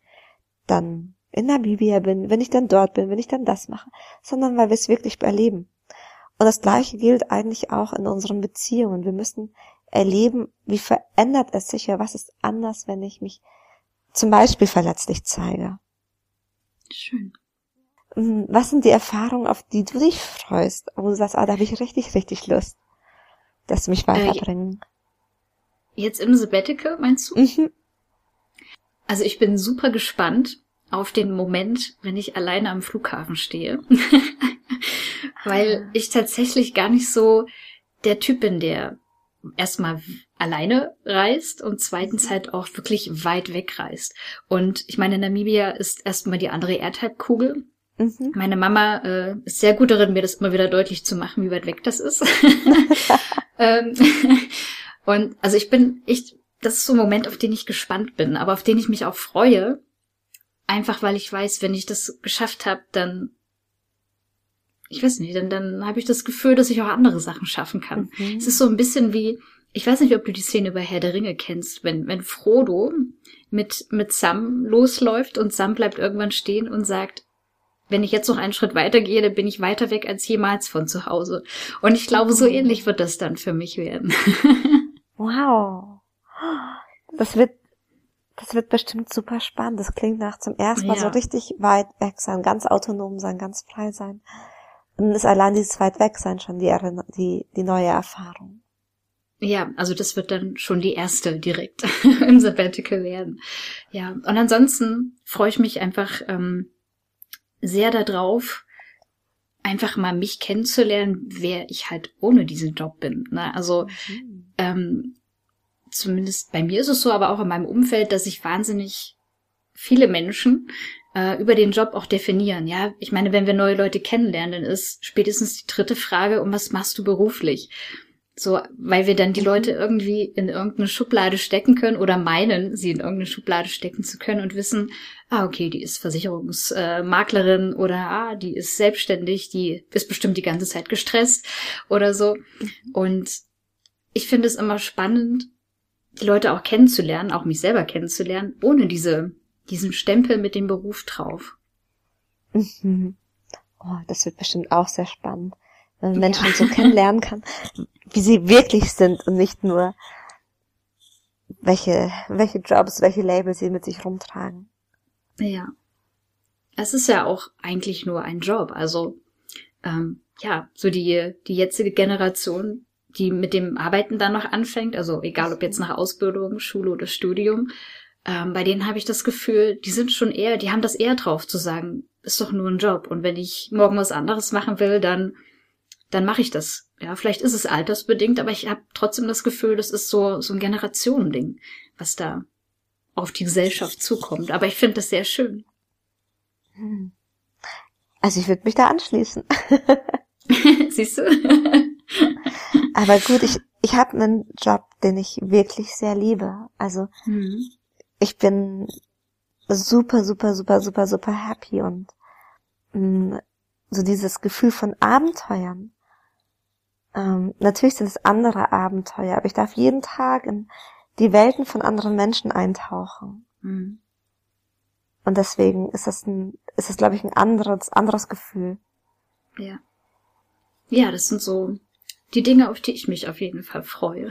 dann in Namibia bin, wenn ich dann dort bin, wenn ich dann das mache, sondern weil wir es wirklich erleben. Und das Gleiche gilt eigentlich auch in unseren Beziehungen. Wir müssen erleben, wie verändert es sich ja, was ist anders, wenn ich mich zum Beispiel verletzlich zeige. Schön. Hm, was sind die Erfahrungen, auf die du dich freust, wo du sagst, ah, da habe ich richtig, richtig Lust, dass sie mich äh, weiterbringen? Jetzt im Sabbatical, meinst du? Mhm. Also ich bin super gespannt auf den Moment, wenn ich alleine am Flughafen stehe. Weil ich tatsächlich gar nicht so der Typ bin, der erstmal alleine reist und zweitens halt auch wirklich weit weg reist. Und ich meine, Namibia ist erstmal die andere Erdhalbkugel. Mhm. Meine Mama äh, ist sehr gut darin, mir das immer wieder deutlich zu machen, wie weit weg das ist. ähm, und also ich bin, ich, das ist so ein Moment, auf den ich gespannt bin, aber auf den ich mich auch freue. Einfach weil ich weiß, wenn ich das geschafft habe, dann ich weiß nicht, dann, dann habe ich das Gefühl, dass ich auch andere Sachen schaffen kann. Mhm. Es ist so ein bisschen wie, ich weiß nicht, ob du die Szene bei Herr der Ringe kennst, wenn, wenn Frodo mit, mit Sam losläuft und Sam bleibt irgendwann stehen und sagt, wenn ich jetzt noch einen Schritt weiter gehe, dann bin ich weiter weg als jemals von zu Hause. Und ich glaube, so ähnlich wird das dann für mich werden. wow. Das wird, das wird bestimmt super spannend. Das klingt nach zum ersten Mal ja. so richtig weit weg sein, ganz autonom sein, ganz frei sein. Und ist allein dieses weit weg sein schon die, die, die neue Erfahrung. Ja, also das wird dann schon die erste direkt im Sabbatical werden. Ja, und ansonsten freue ich mich einfach ähm, sehr darauf, einfach mal mich kennenzulernen, wer ich halt ohne diesen Job bin. Ne? Also mhm. ähm, zumindest bei mir ist es so, aber auch in meinem Umfeld, dass ich wahnsinnig viele Menschen äh, über den Job auch definieren. Ja, ich meine, wenn wir neue Leute kennenlernen, dann ist spätestens die dritte Frage, um was machst du beruflich? So, weil wir dann die mhm. Leute irgendwie in irgendeine Schublade stecken können oder meinen, sie in irgendeine Schublade stecken zu können und wissen, ah, okay, die ist Versicherungsmaklerin oder ah, die ist selbstständig, die ist bestimmt die ganze Zeit gestresst oder so. Mhm. Und ich finde es immer spannend, die Leute auch kennenzulernen, auch mich selber kennenzulernen, ohne diese diesen Stempel mit dem Beruf drauf. Mhm. Oh, das wird bestimmt auch sehr spannend, wenn man Menschen ja. so kennenlernen kann, wie sie wirklich sind und nicht nur welche, welche Jobs, welche Labels sie mit sich rumtragen. Ja. Es ist ja auch eigentlich nur ein Job. Also, ähm, ja, so die, die jetzige Generation, die mit dem Arbeiten dann noch anfängt, also egal ob jetzt nach Ausbildung, Schule oder Studium, ähm, bei denen habe ich das Gefühl, die sind schon eher, die haben das eher drauf zu sagen, ist doch nur ein Job. Und wenn ich morgen was anderes machen will, dann, dann mache ich das. Ja, vielleicht ist es altersbedingt, aber ich habe trotzdem das Gefühl, das ist so, so ein Generationending, was da auf die Gesellschaft zukommt. Aber ich finde das sehr schön. Hm. Also ich würde mich da anschließen. Siehst du? aber gut, ich, ich habe einen Job, den ich wirklich sehr liebe. Also hm ich bin super, super, super, super, super happy und mh, mm, so dieses Gefühl von Abenteuern. Ähm, natürlich sind es andere Abenteuer, aber ich darf jeden Tag in die Welten von anderen Menschen eintauchen. Mhm. Und deswegen ist das ein, ist das, glaube ich, ein anderes, anderes Gefühl. Ja. Ja, das sind so die Dinge, auf die ich mich auf jeden Fall freue.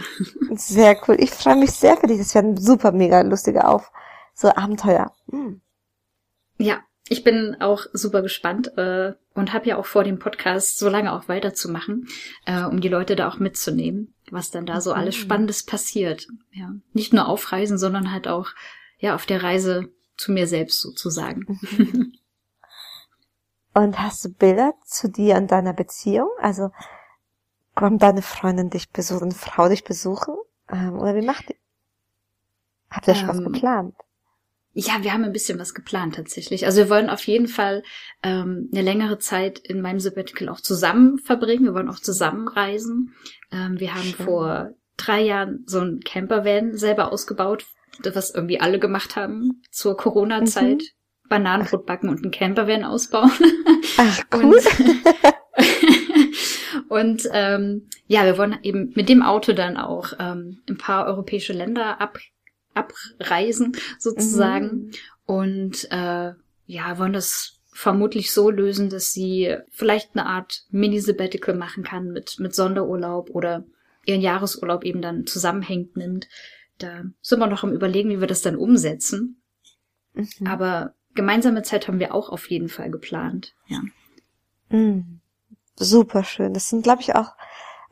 Sehr cool. Ich freue mich sehr für dich. Das werden super mega lustige Auf, so Abenteuer. Hm. Ja, ich bin auch super gespannt äh, und habe ja auch vor, dem Podcast so lange auch weiterzumachen, äh, um die Leute da auch mitzunehmen, was dann da so alles Spannendes passiert. Ja, nicht nur auf Reisen, sondern halt auch ja auf der Reise zu mir selbst sozusagen. Mhm. Und hast du Bilder zu dir und deiner Beziehung? Also kommt deine Freundin dich besuchen, Frau dich besuchen? Ähm, oder wie macht ihr? Habt ihr schon was ähm, geplant? Ja, wir haben ein bisschen was geplant tatsächlich. Also wir wollen auf jeden Fall ähm, eine längere Zeit in meinem Sabbatical auch zusammen verbringen. Wir wollen auch zusammen reisen. Ähm, wir haben Schön. vor drei Jahren so ein Campervan selber ausgebaut, was irgendwie alle gemacht haben zur Corona-Zeit. Mhm. Bananenbrot backen und ein Campervan ausbauen. Ach, cool. Und, und ähm, ja, wir wollen eben mit dem Auto dann auch ähm, ein paar europäische Länder ab abreisen sozusagen mhm. und äh, ja wollen das vermutlich so lösen, dass sie vielleicht eine Art Mini-Sabbatical machen kann mit mit Sonderurlaub oder ihren Jahresurlaub eben dann zusammenhängt nimmt. Da sind wir noch am überlegen, wie wir das dann umsetzen. Mhm. Aber gemeinsame Zeit haben wir auch auf jeden Fall geplant. Ja. Mhm. Super schön. Das sind, glaube ich, auch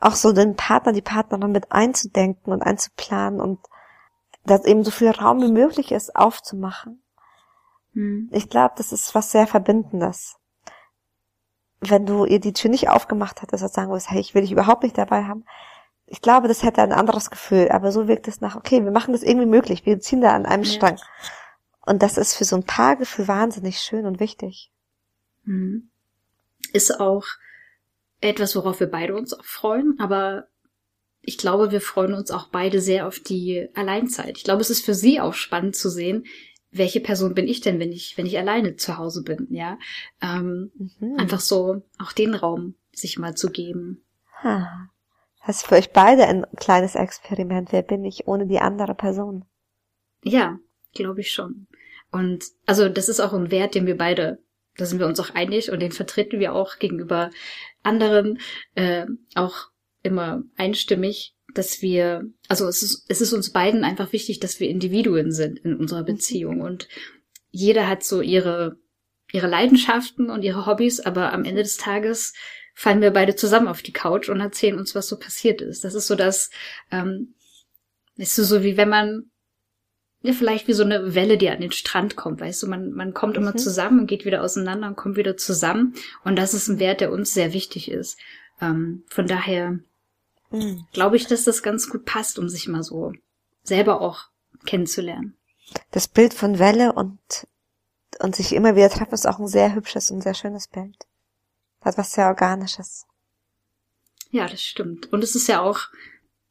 auch so den Partner, die Partnerin mit einzudenken und einzuplanen und dass eben so viel Raum wie möglich ist, aufzumachen. Hm. Ich glaube, das ist was sehr Verbindendes. Wenn du ihr die Tür nicht aufgemacht hättest und sagen würdest, hey, ich will dich überhaupt nicht dabei haben. Ich glaube, das hätte ein anderes Gefühl, aber so wirkt es nach, okay, wir machen das irgendwie möglich, wir ziehen da an einem Ja. Strang. Und das ist für so ein Paargefühl wahnsinnig schön und wichtig. Hm. Ist auch etwas, worauf wir beide uns auch freuen, aber ich glaube, wir freuen uns auch beide sehr auf die Alleinzeit. Ich glaube, es ist für sie auch spannend zu sehen, welche Person bin ich denn, wenn ich, wenn ich alleine zu Hause bin, ja. Ähm, Mhm. Einfach so auch den Raum sich mal zu geben. Ha. Das ist für euch beide ein kleines Experiment. Wer bin ich ohne die andere Person? Ja, glaube ich schon. Und also das ist auch ein Wert, den wir beide, da sind wir uns auch einig und den vertreten wir auch gegenüber anderen äh, auch immer einstimmig, dass wir, also es ist, es ist uns beiden einfach wichtig, dass wir Individuen sind in unserer Beziehung und jeder hat so ihre ihre Leidenschaften und ihre Hobbys, aber am Ende des Tages fallen wir beide zusammen auf die Couch und erzählen uns, was so passiert ist. Das ist so das, ähm, ist so, so wie wenn man ja, vielleicht wie so eine Welle, die an den Strand kommt, weißt du, man, man kommt immer Mhm. zusammen und geht wieder auseinander und kommt wieder zusammen. Und das ist ein Wert, der uns sehr wichtig ist. Ähm, von daher Mhm. glaube ich, dass das ganz gut passt, um sich mal so selber auch kennenzulernen. Das Bild von Welle und, und sich immer wieder treffen ist auch ein sehr hübsches und sehr schönes Bild. Hat was sehr Organisches. Ja, das stimmt. Und es ist ja auch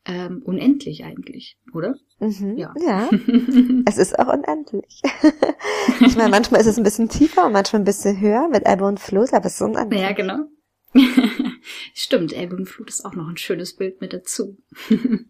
ähm, unendlich eigentlich, oder? Mhm. Ja. ja. Es ist auch unendlich. ich meine, manchmal ist es ein bisschen tiefer und manchmal ein bisschen höher mit Ebbe und Flut, aber es ist unendlich. ja, genau. Stimmt, Elbe und Flut ist auch noch ein schönes Bild mit dazu. Mhm.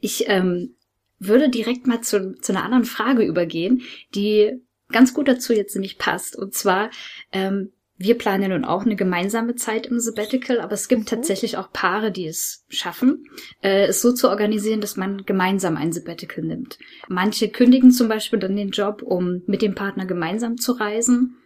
Ich ähm, würde direkt mal zu, zu einer anderen Frage übergehen, die ganz gut dazu jetzt nämlich passt. Und zwar, ähm, wir planen nun auch eine gemeinsame Zeit im Sabbatical, aber es gibt Mhm. tatsächlich auch Paare, die es schaffen, äh, es so zu organisieren, dass man gemeinsam ein Sabbatical nimmt. Manche kündigen zum Beispiel dann den Job, um mit dem Partner gemeinsam zu reisen.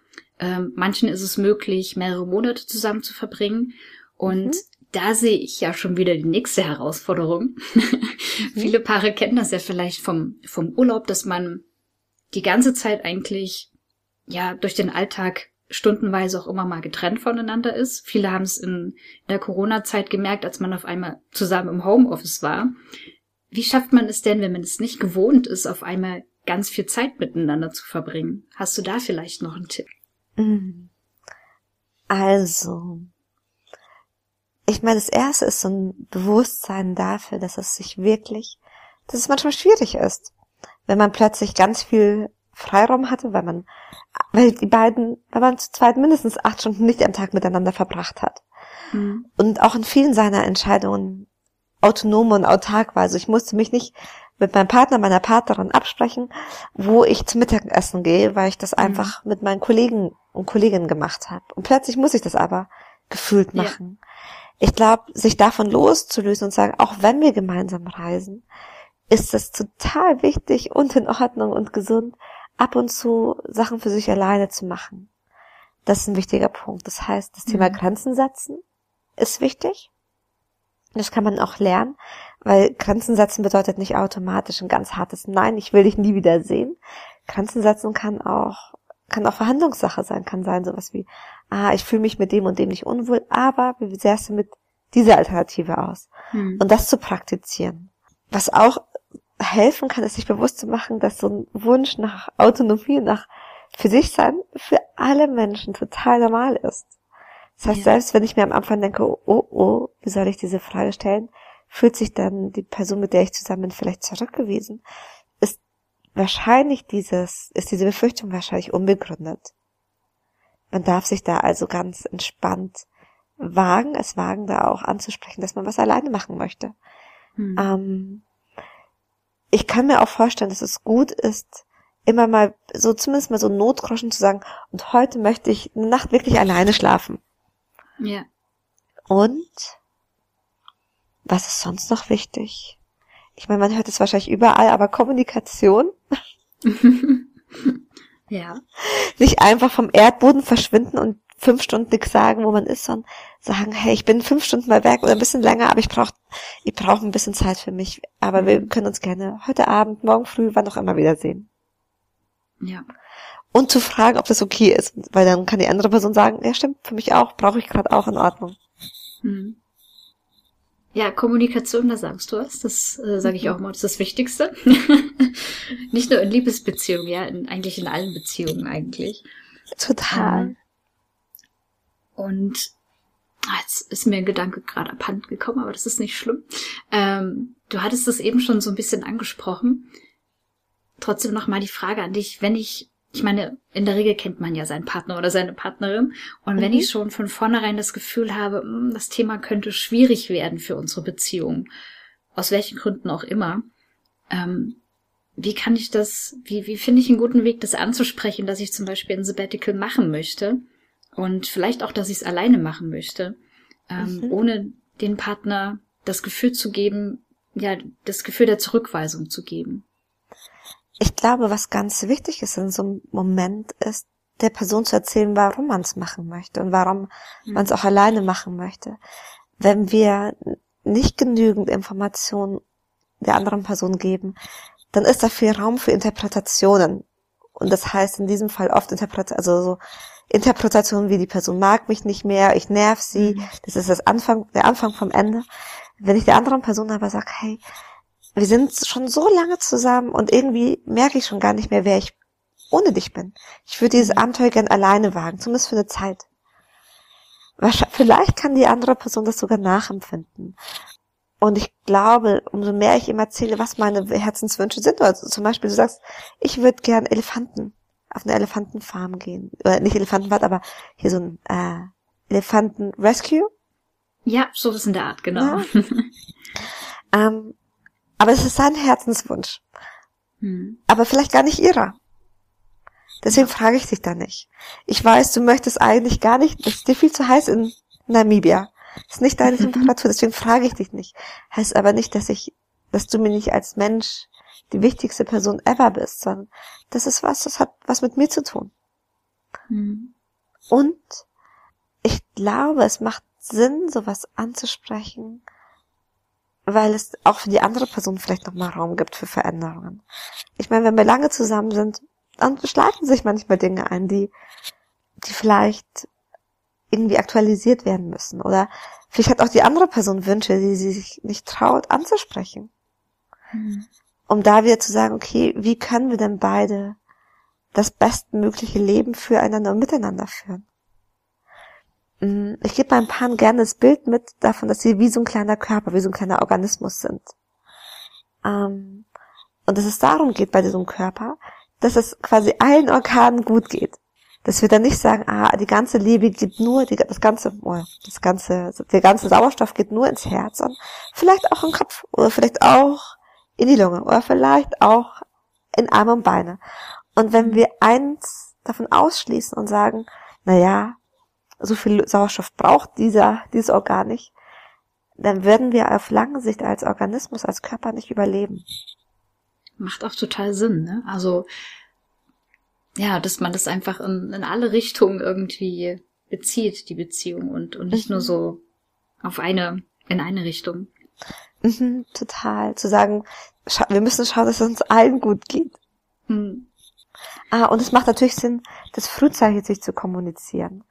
Ähm, manchen ist es möglich, mehrere Monate zusammen zu verbringen. Und Mhm. da sehe ich ja schon wieder die nächste Herausforderung. Viele Paare kennen das ja vielleicht vom, vom Urlaub, dass man die ganze Zeit eigentlich, ja, durch den Alltag stundenweise auch immer mal getrennt voneinander ist. Viele haben es in der Corona-Zeit gemerkt, als man auf einmal zusammen im Homeoffice war. Wie schafft man es denn, wenn man es nicht gewohnt ist, auf einmal ganz viel Zeit miteinander zu verbringen? Hast du da vielleicht noch einen Tipp? Mhm. Also, ich meine, das erste ist so ein Bewusstsein dafür, dass es sich wirklich, dass es manchmal schwierig ist, wenn man plötzlich ganz viel Freiraum hatte, weil man, weil die beiden, weil man zu zweit mindestens acht Stunden nicht am Tag miteinander verbracht hat. Mhm. Und auch in vielen seiner Entscheidungen autonom und autark war. Also ich musste mich nicht mit meinem Partner, meiner Partnerin absprechen, wo ich zum Mittagessen gehe, weil ich das einfach mit meinen Kollegen und Kolleginnen gemacht habe. Und plötzlich muss ich das aber gefühlt Ja. machen. Ich glaube, sich davon loszulösen und sagen, auch wenn wir gemeinsam reisen, ist es total wichtig und in Ordnung und gesund, ab und zu Sachen für sich alleine zu machen. Das ist ein wichtiger Punkt. Das heißt, das Thema Mhm. Grenzen setzen ist wichtig. Das kann man auch lernen, weil Grenzen setzen bedeutet nicht automatisch ein ganz hartes Nein, ich will dich nie wieder sehen. Grenzen setzen kann auch, kann auch Verhandlungssache sein, kann sein sowas wie, ah, ich fühle mich mit dem und dem nicht unwohl, aber wie sähst du mit dieser Alternative aus? Mhm. Und das zu praktizieren. Was auch helfen kann, ist sich bewusst zu machen, dass so ein Wunsch nach Autonomie, nach für sich sein, für alle Menschen total normal ist. Das heißt, Ja. selbst wenn ich mir am Anfang denke, oh, oh, wie soll ich diese Frage stellen, fühlt sich dann die Person, mit der ich zusammen bin, vielleicht zurückgewiesen, ist wahrscheinlich dieses, ist diese Befürchtung wahrscheinlich unbegründet. Man darf sich da also ganz entspannt wagen, es wagen, da auch anzusprechen, dass man was alleine machen möchte. Mhm. Ähm, ich kann mir auch vorstellen, dass es gut ist, immer mal so zumindest mal so Notgroschen zu sagen, und heute möchte ich eine Nacht wirklich alleine schlafen. Ja. Und was ist sonst noch wichtig? Ich meine, man hört es wahrscheinlich überall, aber Kommunikation, ja. nicht einfach vom Erdboden verschwinden und fünf Stunden nichts sagen, wo man ist, sondern sagen, hey, ich bin fünf Stunden mal weg oder ein bisschen länger, aber ich brauche ich brauche ein bisschen Zeit für mich. Aber wir können uns gerne heute Abend, morgen früh, wann auch immer wiedersehen. Ja. Und zu fragen, ob das okay ist, weil dann kann die andere Person sagen, ja stimmt, für mich auch, brauche ich gerade auch in Ordnung. Hm. Ja, Kommunikation, da sagst du was. Das äh, sage ich auch mal, das ist das Wichtigste. Nicht nur in Liebesbeziehungen, ja, in, eigentlich in allen Beziehungen eigentlich. Total. Ähm, und ah, jetzt ist mir ein Gedanke gerade abhanden gekommen, aber das ist nicht schlimm. Ähm, du hattest es eben schon so ein bisschen angesprochen. Trotzdem noch mal die Frage an dich, wenn ich ich meine, in der Regel kennt man ja seinen Partner oder seine Partnerin. Und mhm. wenn ich schon von vornherein das Gefühl habe, hm, das Thema könnte schwierig werden für unsere Beziehung, aus welchen Gründen auch immer, ähm, wie kann ich das, wie, wie finde ich einen guten Weg, das anzusprechen, dass ich zum Beispiel ein Sabbatical machen möchte und vielleicht auch, dass ich es alleine machen möchte, ähm, mhm. ohne den Partner das Gefühl zu geben, ja, das Gefühl der Zurückweisung zu geben ich glaube, was ganz wichtig ist in so einem Moment, ist, der Person zu erzählen, warum man es machen möchte und warum mhm. man es auch alleine machen möchte. Wenn wir nicht genügend Informationen der anderen Person geben, dann ist da viel Raum für Interpretationen. Und das heißt in diesem Fall oft Interpretation, also so Interpretationen wie die Person mag mich nicht mehr, ich nerv sie, mhm. das ist das Anfang, der Anfang vom Ende. Wenn ich der anderen Person aber sage, hey, wir sind schon so lange zusammen und irgendwie merke ich schon gar nicht mehr, wer ich ohne dich bin. Ich würde dieses mhm. Abenteuer gern alleine wagen, zumindest für eine Zeit. Vielleicht kann die andere Person das sogar nachempfinden. Und ich glaube, umso mehr ich ihm erzähle, was meine Herzenswünsche sind, also zum Beispiel du sagst, ich würde gern Elefanten auf eine Elefantenfarm gehen. Oder nicht Elefantenfahrt, aber hier so ein äh, Elefanten-Rescue. Ja, so ist in der Art, genau. Ja. ähm, aber es ist sein Herzenswunsch. Hm. Aber vielleicht gar nicht ihrer. Deswegen frage ich dich da nicht. Ich weiß, du möchtest eigentlich gar nicht, es ist dir viel zu heiß in Namibia. Das ist nicht deine Temperatur, deswegen frage ich dich nicht. Heißt aber nicht, dass ich, dass du mir nicht als Mensch die wichtigste Person ever bist, sondern das ist was, das hat was mit mir zu tun. Hm. Und ich glaube, es macht Sinn, sowas anzusprechen, weil es auch für die andere Person vielleicht nochmal Raum gibt für Veränderungen. Ich meine, wenn wir lange zusammen sind, dann beschleiten sich manchmal Dinge ein, die, die vielleicht irgendwie aktualisiert werden müssen. Oder vielleicht hat auch die andere Person Wünsche, die sie sich nicht traut anzusprechen. Mhm. Um da wieder zu sagen, okay, wie können wir denn beide das bestmögliche Leben füreinander und miteinander führen? Mm, ich gebe meinen Paaren gerne das Bild mit davon, dass sie wie so ein kleiner Körper, wie so ein kleiner Organismus sind. Ähm, und dass es darum geht bei diesem Körper, dass es quasi allen Organen gut geht. Dass wir dann nicht sagen, ah, die ganze Liebe geht nur, die, das ganze, oh, das ganze, der ganze Sauerstoff geht nur ins Herz und vielleicht auch im Kopf oder vielleicht auch in die Lunge oder vielleicht auch in Arme und Beine. Und wenn wir eins davon ausschließen und sagen, na ja, so viel Sauerstoff braucht dieser, dieses Organ nicht, dann werden wir auf lange Sicht als Organismus, als Körper nicht überleben. Macht auch total Sinn, ne? Also, ja, dass man das einfach in, in alle Richtungen irgendwie bezieht, die Beziehung und, und nicht mhm. nur so auf eine, in eine Richtung. Mhm, total. Zu sagen, wir müssen schauen, dass es uns allen gut geht. Mhm. Ah, und es macht natürlich Sinn, das frühzeitig sich zu kommunizieren.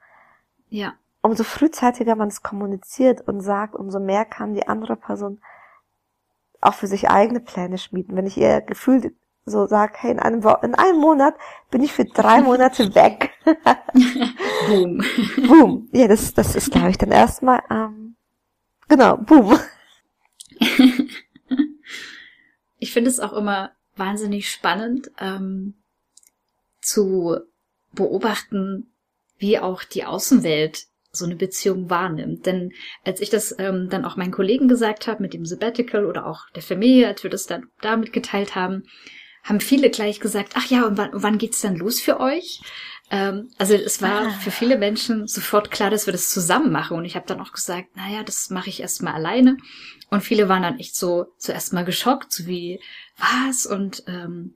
Ja. Umso frühzeitiger man es kommuniziert und sagt, umso mehr kann die andere Person auch für sich eigene Pläne schmieden. Wenn ich ihr gefühlt so sage, hey, in einem, in einem Monat bin ich für drei Monate weg. boom. Boom. Ja, das, das ist, glaube ich, dann erstmal, ähm, genau, boom. Ich finde es auch immer wahnsinnig spannend, ähm, zu beobachten, wie auch die Außenwelt so eine Beziehung wahrnimmt. Denn als ich das ähm, dann auch meinen Kollegen gesagt habe mit dem Sabbatical oder auch der Familie, als wir das dann damit geteilt haben, haben viele gleich gesagt, ach ja, und wann, wann geht's dann los für euch? Ähm, also es war ah. für viele Menschen sofort klar, dass wir das zusammen machen. Und ich habe dann auch gesagt, naja, das mache ich erstmal alleine. Und viele waren dann echt so zuerst mal geschockt, so wie, was? Und ähm,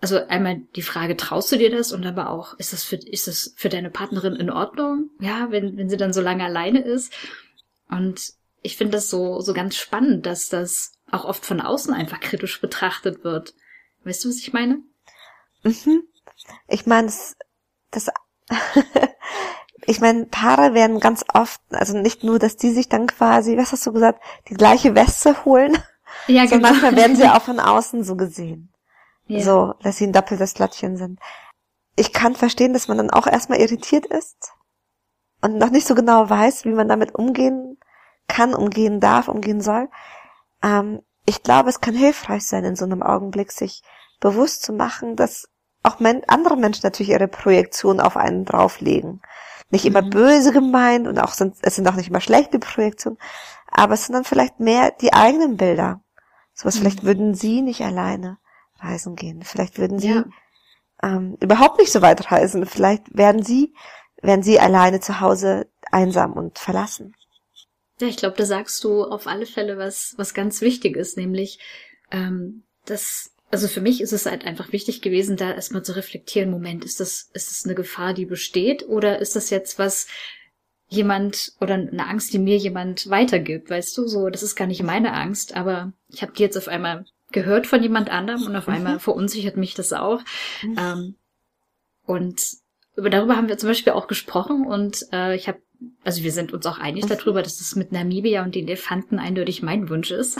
also einmal die Frage, traust du dir das? Und aber auch, ist das für, ist das für deine Partnerin in Ordnung? Ja, wenn, wenn sie dann so lange alleine ist. Und ich finde das so, so ganz spannend, dass das auch oft von außen einfach kritisch betrachtet wird. Weißt du, was ich meine? Mhm. Ich meine, das, das ich meine, Paare werden ganz oft, also nicht nur, dass die sich dann quasi, was hast du gesagt, die gleiche Weste holen. Ja, genau. So manchmal werden sie auch von außen so gesehen. Ja. So, dass sie ein doppeltes Lottchen sind. Ich kann verstehen, dass man dann auch erstmal irritiert ist und noch nicht so genau weiß, wie man damit umgehen kann, umgehen darf, umgehen soll. Ähm, ich glaube, es kann hilfreich sein, in so einem Augenblick sich bewusst zu machen, dass auch men andere Menschen natürlich ihre Projektion auf einen drauflegen. Nicht immer mhm. böse gemeint und auch sind, es sind auch nicht immer schlechte Projektionen, aber es sind dann vielleicht mehr die eigenen Bilder. Sowas, mhm. vielleicht würden sie nicht alleine reisen gehen. Vielleicht würden sie ja. ähm, überhaupt nicht so weit reisen. Vielleicht werden sie, werden sie alleine zu Hause einsam und verlassen. Ja, ich glaube, da sagst du auf alle Fälle was, was ganz wichtig ist, nämlich, ähm, dass, also für mich ist es halt einfach wichtig gewesen, da erstmal zu reflektieren, Moment, ist das, ist das eine Gefahr, die besteht, oder ist das jetzt was, jemand oder eine Angst, die mir jemand weitergibt, weißt du, so, das ist gar nicht meine Angst, aber ich habe die jetzt auf einmal gehört von jemand anderem und auf einmal mhm. verunsichert mich das auch. Mhm. Ähm, und über darüber haben wir zum Beispiel auch gesprochen und äh, ich habe, also wir sind uns auch einig darüber, dass es mit Namibia und den Elefanten eindeutig mein Wunsch ist.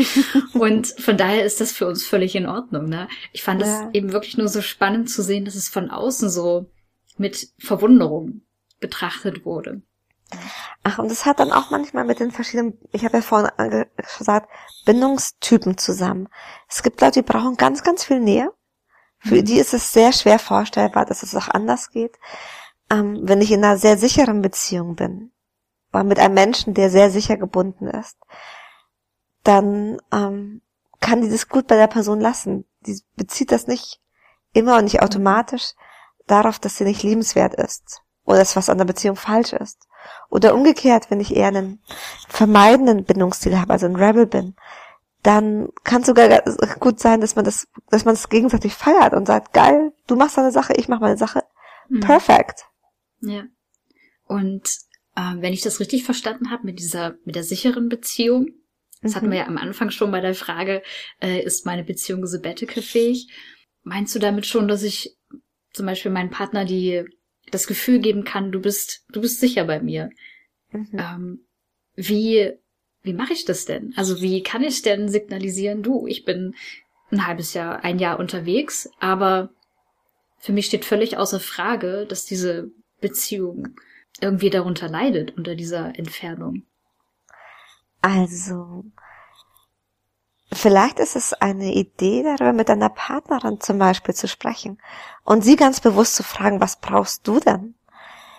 und von daher ist das für uns völlig in Ordnung. Ne? Ich fand es ja. eben wirklich nur so spannend zu sehen, dass es von außen so mit Verwunderung betrachtet wurde. Ach, und es hat dann auch manchmal mit den verschiedenen, ich habe ja vorhin gesagt, Bindungstypen zusammen. Es gibt Leute, die brauchen ganz, ganz viel Nähe. Für mhm. die ist es sehr schwer vorstellbar, dass es auch anders geht. Ähm, wenn ich in einer sehr sicheren Beziehung bin, oder mit einem Menschen, der sehr sicher gebunden ist, dann ähm, kann die das gut bei der Person lassen. Die bezieht das nicht immer und nicht automatisch darauf, dass sie nicht liebenswert ist oder dass was an der Beziehung falsch ist. Oder umgekehrt, wenn ich eher einen vermeidenden Bindungsstil habe, also ein Rebel bin, dann kann es sogar gut sein, dass man das, dass man es gegenseitig feiert und sagt, geil, du machst deine Sache, ich mach meine Sache. Mhm. Ja. Und äh, wenn ich das richtig verstanden habe mit dieser, mit der sicheren Beziehung, das mhm. hatten wir ja am Anfang schon bei der Frage, äh, ist meine Beziehung sabbatical fähig? Meinst du damit schon, dass ich zum Beispiel meinen Partner die das Gefühl geben kann, du bist, du bist sicher bei mir. Mhm. Ähm, wie, wie mache ich das denn? Also wie kann ich denn signalisieren, du, ich bin ein halbes Jahr, ein Jahr unterwegs, aber für mich steht völlig außer Frage, dass diese Beziehung irgendwie darunter leidet unter dieser Entfernung. Also, Vielleicht ist es eine Idee, darüber mit deiner Partnerin zum Beispiel zu sprechen und sie ganz bewusst zu fragen, was brauchst du denn,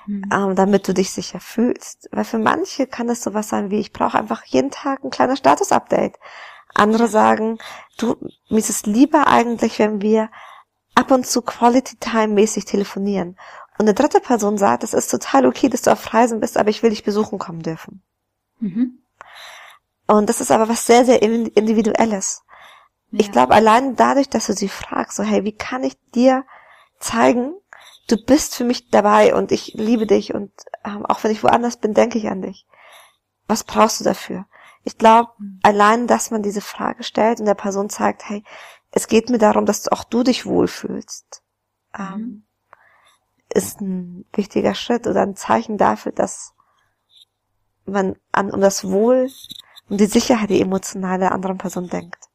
mhm. ähm, damit du dich sicher fühlst. Weil für manche kann es sowas sein wie, ich brauche einfach jeden Tag ein kleines Status-Update. Andere sagen, du, mir ist es lieber eigentlich, wenn wir ab und zu Quality Time mäßig telefonieren. Und eine dritte Person sagt, es ist total okay, dass du auf Reisen bist, aber ich will dich besuchen kommen dürfen. Mhm. Und das ist aber was sehr, sehr individuelles. Ja. Ich glaube, allein dadurch, dass du sie fragst, so, hey, wie kann ich dir zeigen, du bist für mich dabei und ich liebe dich und ähm, auch wenn ich woanders bin, denke ich an dich. Was brauchst du dafür? Ich glaube, mhm. allein, dass man diese Frage stellt und der Person zeigt, hey, es geht mir darum, dass auch du dich wohlfühlst, ähm, mhm. Ist ein wichtiger Schritt oder ein Zeichen dafür, dass man an um das Wohl und die Sicherheit, die emotional der anderen Person denkt.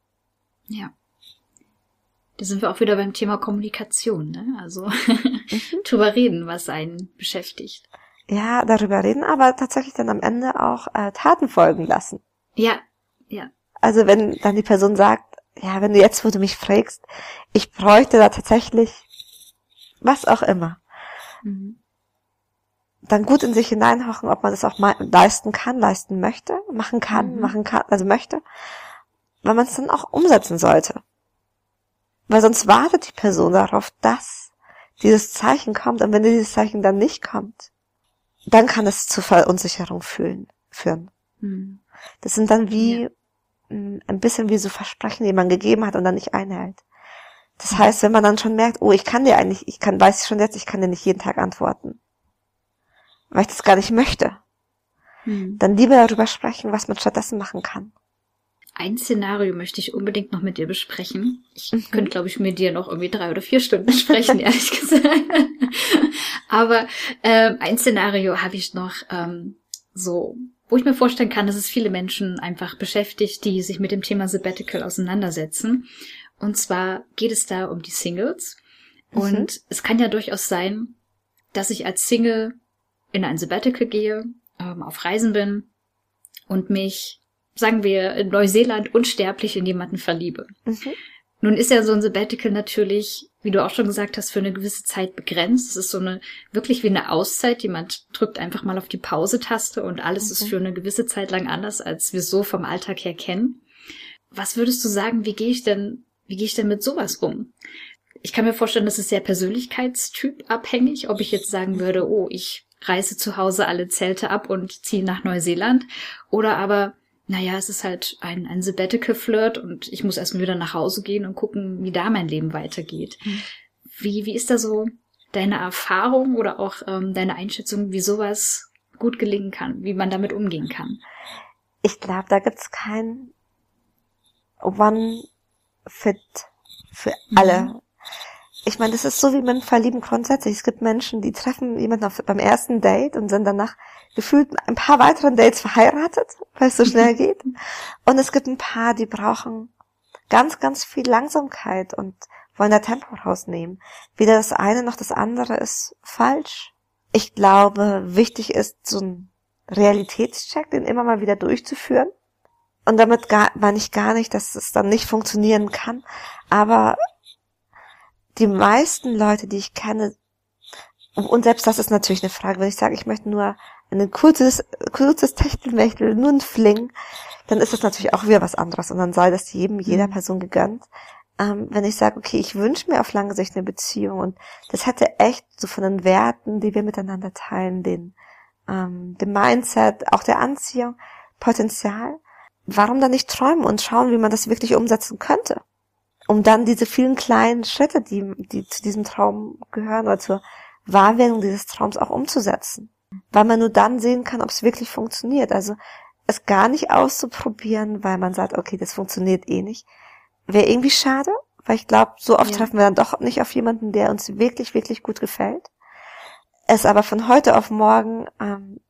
Ja. Da sind wir auch wieder beim Thema Kommunikation, ne? Also mhm. drüber reden, was einen beschäftigt. Ja, darüber reden, aber tatsächlich dann am Ende auch äh, Taten folgen lassen. Ja, ja. Also wenn dann die Person sagt, ja, wenn du jetzt, wo du mich fragst, ich bräuchte da tatsächlich was auch immer. Mhm dann gut in sich hineinhochen, ob man das auch leisten kann, leisten möchte, machen kann, mhm. machen kann, also möchte, weil man es dann auch umsetzen sollte. Weil sonst wartet die Person darauf, dass dieses Zeichen kommt und wenn dieses Zeichen dann nicht kommt, dann kann es zu Verunsicherung fühlen, führen. Mhm. Das sind dann wie ja. ein bisschen wie so Versprechen, die man gegeben hat und dann nicht einhält. Das heißt, wenn man dann schon merkt, oh, ich kann dir eigentlich, ich kann, weiß schon jetzt, ich kann dir nicht jeden Tag antworten. Weil ich das gar nicht möchte. Hm. Dann lieber darüber sprechen, was man stattdessen machen kann. Ein Szenario möchte ich unbedingt noch mit dir besprechen. Ich mhm. könnte, glaube ich, mit dir noch irgendwie drei oder vier Stunden sprechen, ehrlich gesagt. Aber ähm, ein Szenario habe ich noch ähm, so, wo ich mir vorstellen kann, dass es viele Menschen einfach beschäftigt, die sich mit dem Thema Sabbatical auseinandersetzen. Und zwar geht es da um die Singles. Mhm. Und es kann ja durchaus sein, dass ich als Single in ein Sabbatical gehe, ähm, auf Reisen bin und mich sagen wir, in Neuseeland unsterblich in jemanden verliebe. Mhm. Nun ist ja so ein Sabbatical natürlich, wie du auch schon gesagt hast, für eine gewisse Zeit begrenzt. Es ist so eine, wirklich wie eine Auszeit. Jemand drückt einfach mal auf die Pause-Taste und alles okay. ist für eine gewisse Zeit lang anders, als wir so vom Alltag her kennen. Was würdest du sagen, wie gehe ich denn, wie gehe ich denn mit sowas um? Ich kann mir vorstellen, das ist sehr persönlichkeitstyp abhängig, ob ich jetzt sagen würde, oh, ich reiße zu Hause alle Zelte ab und ziehe nach Neuseeland. Oder aber, naja, es ist halt ein, ein Sabbatical-Flirt und ich muss erstmal wieder nach Hause gehen und gucken, wie da mein Leben weitergeht. Mhm. Wie, wie ist da so deine Erfahrung oder auch ähm, deine Einschätzung, wie sowas gut gelingen kann, wie man damit umgehen kann? Ich glaube, da gibt's kein One Fit für alle. Mhm ich meine, das ist so wie mit Verlieben grundsätzlich. Es gibt Menschen, die treffen jemanden auf, beim ersten Date und sind danach gefühlt ein paar weiteren Dates verheiratet, weil es so schnell geht. Und es gibt ein paar, die brauchen ganz, ganz viel Langsamkeit und wollen da Tempo rausnehmen. Weder das eine noch das andere ist falsch. Ich glaube, wichtig ist, so ein Realitätscheck, den immer mal wieder durchzuführen. Und damit gar, meine ich gar nicht, dass es dann nicht funktionieren kann, aber die meisten Leute, die ich kenne, und selbst das ist natürlich eine Frage, wenn ich sage, ich möchte nur ein kurzes, kurzes Techtelmechtel, nur ein Fling, dann ist das natürlich auch wieder was anderes und dann sei das jedem, jeder mhm. Person gegönnt. Ähm, wenn ich sage, okay, ich wünsche mir auf lange Sicht eine Beziehung und das hätte echt so von den Werten, die wir miteinander teilen, den, ähm, dem Mindset, auch der Anziehung, Potenzial, warum dann nicht träumen und schauen, wie man das wirklich umsetzen könnte? um dann diese vielen kleinen Schritte, die, die zu diesem Traum gehören oder zur Wahrwerdung dieses Traums auch umzusetzen. Weil man nur dann sehen kann, ob es wirklich funktioniert. Also es gar nicht auszuprobieren, weil man sagt, okay, das funktioniert eh nicht, wäre irgendwie schade, weil ich glaube, so oft ja. treffen wir dann doch nicht auf jemanden, der uns wirklich, wirklich gut gefällt. Es aber von heute auf morgen ähm,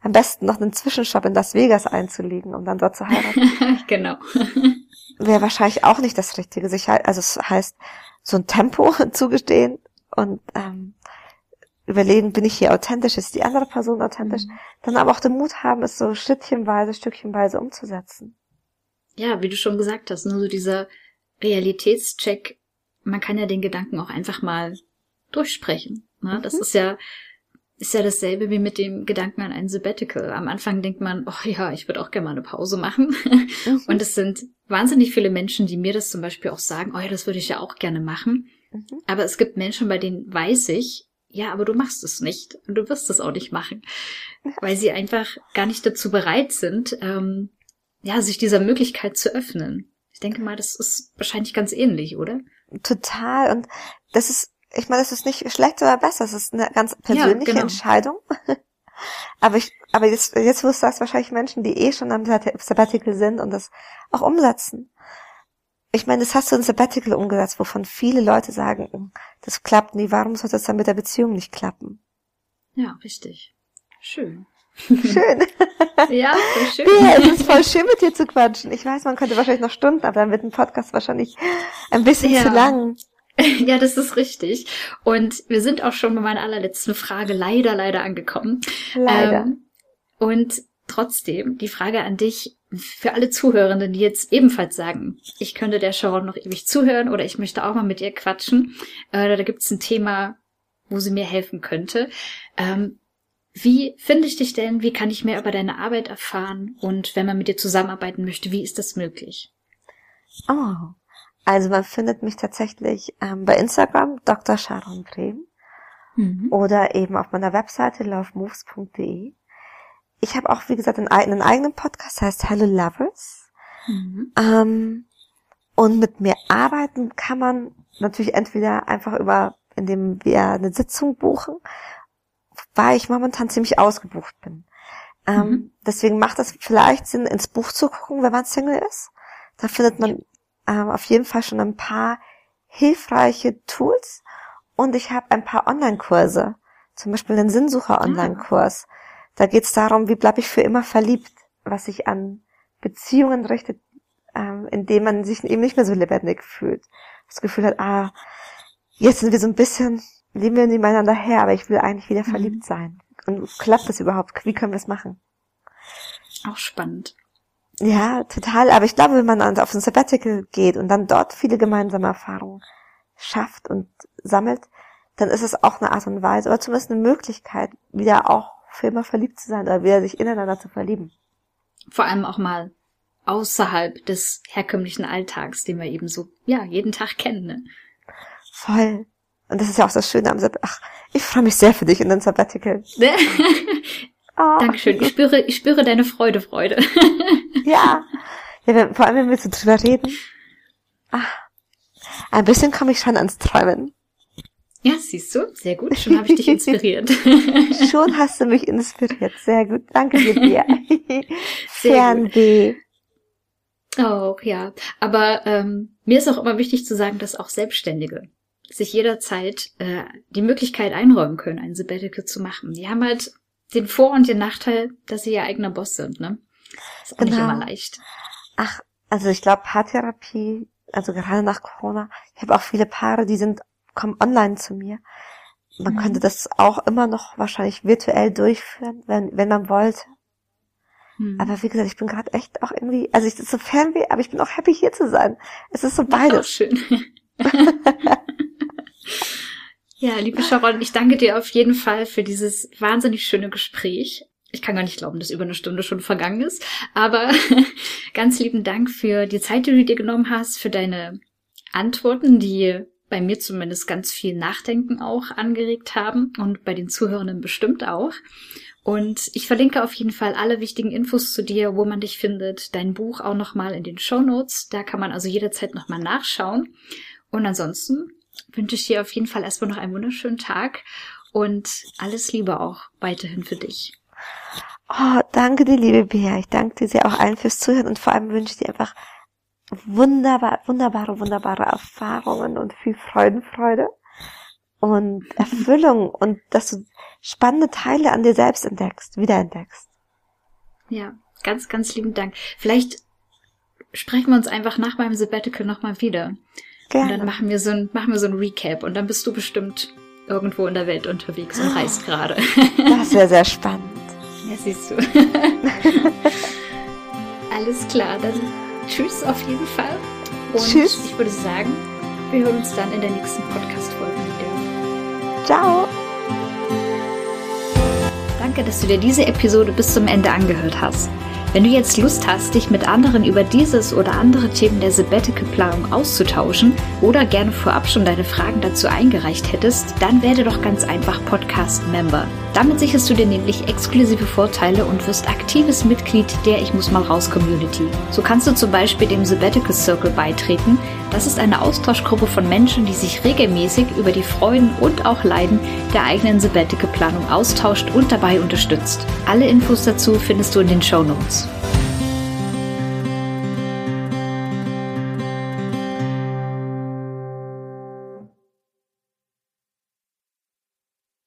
am besten noch einen Zwischenstopp in Las Vegas einzulegen, um dann dort zu heiraten. genau wäre wahrscheinlich auch nicht das Richtige. Sich halt, also es heißt, so ein Tempo zugestehen und ähm, überlegen, bin ich hier authentisch, ist die andere Person authentisch, mhm. dann aber auch den Mut haben, es so schrittchenweise, stückchenweise umzusetzen. Ja, wie du schon gesagt hast, nur so dieser Realitätscheck, man kann ja den Gedanken auch einfach mal durchsprechen. Ne? Mhm. Das ist ja ist ja dasselbe wie mit dem Gedanken an ein Sabbatical. Am Anfang denkt man, oh ja, ich würde auch gerne mal eine Pause machen. Mhm. Und es sind wahnsinnig viele Menschen, die mir das zum Beispiel auch sagen, oh ja, das würde ich ja auch gerne machen. Mhm. Aber es gibt Menschen, bei denen weiß ich, ja, aber du machst es nicht und du wirst es auch nicht machen, weil sie einfach gar nicht dazu bereit sind, ähm, ja, sich dieser Möglichkeit zu öffnen. Ich denke mal, das ist wahrscheinlich ganz ähnlich, oder? Total. Und das ist ich meine, es ist nicht schlecht oder besser, es ist eine ganz persönliche ja, genau. Entscheidung. aber ich, aber jetzt, jetzt wirst du das wahrscheinlich Menschen, die eh schon am Sabbatical sind und das auch umsetzen. Ich meine, das hast du in Sabbatical umgesetzt, wovon viele Leute sagen, hm, das klappt nie, warum soll das dann mit der Beziehung nicht klappen? Ja, richtig. Schön. Schön. ja, voll schön. Ja, es ist voll schön mit dir zu quatschen. Ich weiß, man könnte wahrscheinlich noch Stunden, aber dann wird ein Podcast wahrscheinlich ein bisschen ja. zu lang. Ja, das ist richtig. Und wir sind auch schon bei meiner allerletzten Frage leider, leider angekommen. Leider. Ähm, und trotzdem, die Frage an dich, für alle Zuhörenden, die jetzt ebenfalls sagen, ich könnte der Sharon noch ewig zuhören oder ich möchte auch mal mit ihr quatschen, äh, da gibt es ein Thema, wo sie mir helfen könnte. Ähm, wie finde ich dich denn? Wie kann ich mehr über deine Arbeit erfahren? Und wenn man mit dir zusammenarbeiten möchte, wie ist das möglich? Oh, also man findet mich tatsächlich ähm, bei Instagram, Dr. Sharon Brehm. Mhm. Oder eben auf meiner Webseite lovemoves.de. Ich habe auch, wie gesagt, einen, einen, eigenen Podcast, heißt Hello Lovers. Mhm. Ähm, und mit mir arbeiten kann man natürlich entweder einfach über, indem wir eine Sitzung buchen, weil ich momentan ziemlich ausgebucht bin. Ähm, mhm. Deswegen macht es vielleicht Sinn, ins Buch zu gucken, wenn man Single ist. Da findet man ähm, auf jeden Fall schon ein paar hilfreiche Tools und ich habe ein paar Online-Kurse, zum Beispiel den Sinnsucher-Online-Kurs. Da geht es darum, wie bleibe ich für immer verliebt, was sich an Beziehungen richtet, ähm, indem man sich eben nicht mehr so lebendig fühlt. Das Gefühl hat, ah, jetzt sind wir so ein bisschen, leben wir nebeneinander her, aber ich will eigentlich wieder mhm. verliebt sein. Und klappt das überhaupt? Wie können wir es machen? Auch spannend. Ja, total. Aber ich glaube, wenn man auf ein Sabbatical geht und dann dort viele gemeinsame Erfahrungen schafft und sammelt, dann ist es auch eine Art und Weise oder zumindest eine Möglichkeit, wieder auch für immer verliebt zu sein oder wieder sich ineinander zu verlieben. Vor allem auch mal außerhalb des herkömmlichen Alltags, den wir eben so, ja, jeden Tag kennen. Ne? Voll. Und das ist ja auch das Schöne am Sabbatical. Ach, ich freue mich sehr für dich in den Sabbatical. oh. Dankeschön. Ich spüre, ich spüre deine Freude, Freude. ja. ja. Vor allem, wenn wir so drüber reden. Ach, ein bisschen komme ich schon ans Träumen. Ja, siehst du, sehr gut. Schon habe ich dich inspiriert. Schon hast du mich inspiriert. Sehr gut. Danke dir. Fernweh. Oh, ja. Aber ähm, mir ist auch immer wichtig zu sagen, dass auch Selbstständige sich jederzeit äh, die Möglichkeit einräumen können, ein Sabbatical zu machen. Die haben halt den Vor- und den Nachteil, dass sie ihr eigener Boss sind, ne? Ist auch genau. nicht immer leicht. Ach, also ich glaube, Paartherapie, also gerade nach Corona, ich habe auch viele Paare, die sind, kommen online zu mir. Man mhm. könnte das auch immer noch wahrscheinlich virtuell durchführen, wenn, wenn man wollte. Hm. Aber wie gesagt, ich bin gerade echt auch irgendwie, also ich ist so Fernweh, aber ich bin auch happy hier zu sein. Es ist so beides. Das ist schön. ja, liebe Sharon, ich danke dir auf jeden Fall für dieses wahnsinnig schöne Gespräch. Ich kann gar nicht glauben, dass über eine Stunde schon vergangen ist. Aber ganz lieben Dank für die Zeit, die du dir genommen hast, für deine Antworten, die bei mir zumindest ganz viel Nachdenken auch angeregt haben und bei den Zuhörenden bestimmt auch. Und ich verlinke auf jeden Fall alle wichtigen Infos zu dir, wo man dich findet, dein Buch auch nochmal in den Show Notes. Da kann man also jederzeit nochmal nachschauen. Und ansonsten wünsche ich dir auf jeden Fall erstmal noch einen wunderschönen Tag und alles Liebe auch weiterhin für dich. Oh, danke dir, liebe Bea. Ich danke dir sehr auch allen fürs Zuhören und vor allem wünsche ich dir einfach wunderbar, wunderbare, wunderbare Erfahrungen und viel Freudenfreude und Erfüllung und dass du spannende Teile an dir selbst entdeckst, wiederentdeckst. Ja, ganz, ganz lieben Dank. Vielleicht sprechen wir uns einfach nach meinem Sabbatical nochmal wieder. Gerne. Und dann machen wir so ein, machen wir so ein Recap und dann bist du bestimmt irgendwo in der Welt unterwegs und reist gerade. Das wäre sehr spannend. Ja, siehst du. Alles klar, dann tschüss auf jeden Fall. Und tschüss. ich würde sagen, wir hören uns dann in der nächsten Podcast-Folge wieder. Ciao. Danke, dass du dir diese Episode bis zum Ende angehört hast. Wenn du jetzt Lust hast, dich mit anderen über dieses oder andere Themen der Sabbatical-Planung auszutauschen oder gerne vorab schon deine Fragen dazu eingereicht hättest, dann werde doch ganz einfach Podcast-Member. Damit sicherst du dir nämlich exklusive Vorteile und wirst aktives Mitglied der Ich muss mal raus Community. So kannst du zum Beispiel dem Sabbatical Circle beitreten. Das ist eine Austauschgruppe von Menschen, die sich regelmäßig über die Freuden und auch Leiden der eigenen Sabbatical-Planung austauscht und dabei unterstützt. Alle Infos dazu findest du in den Show Notes.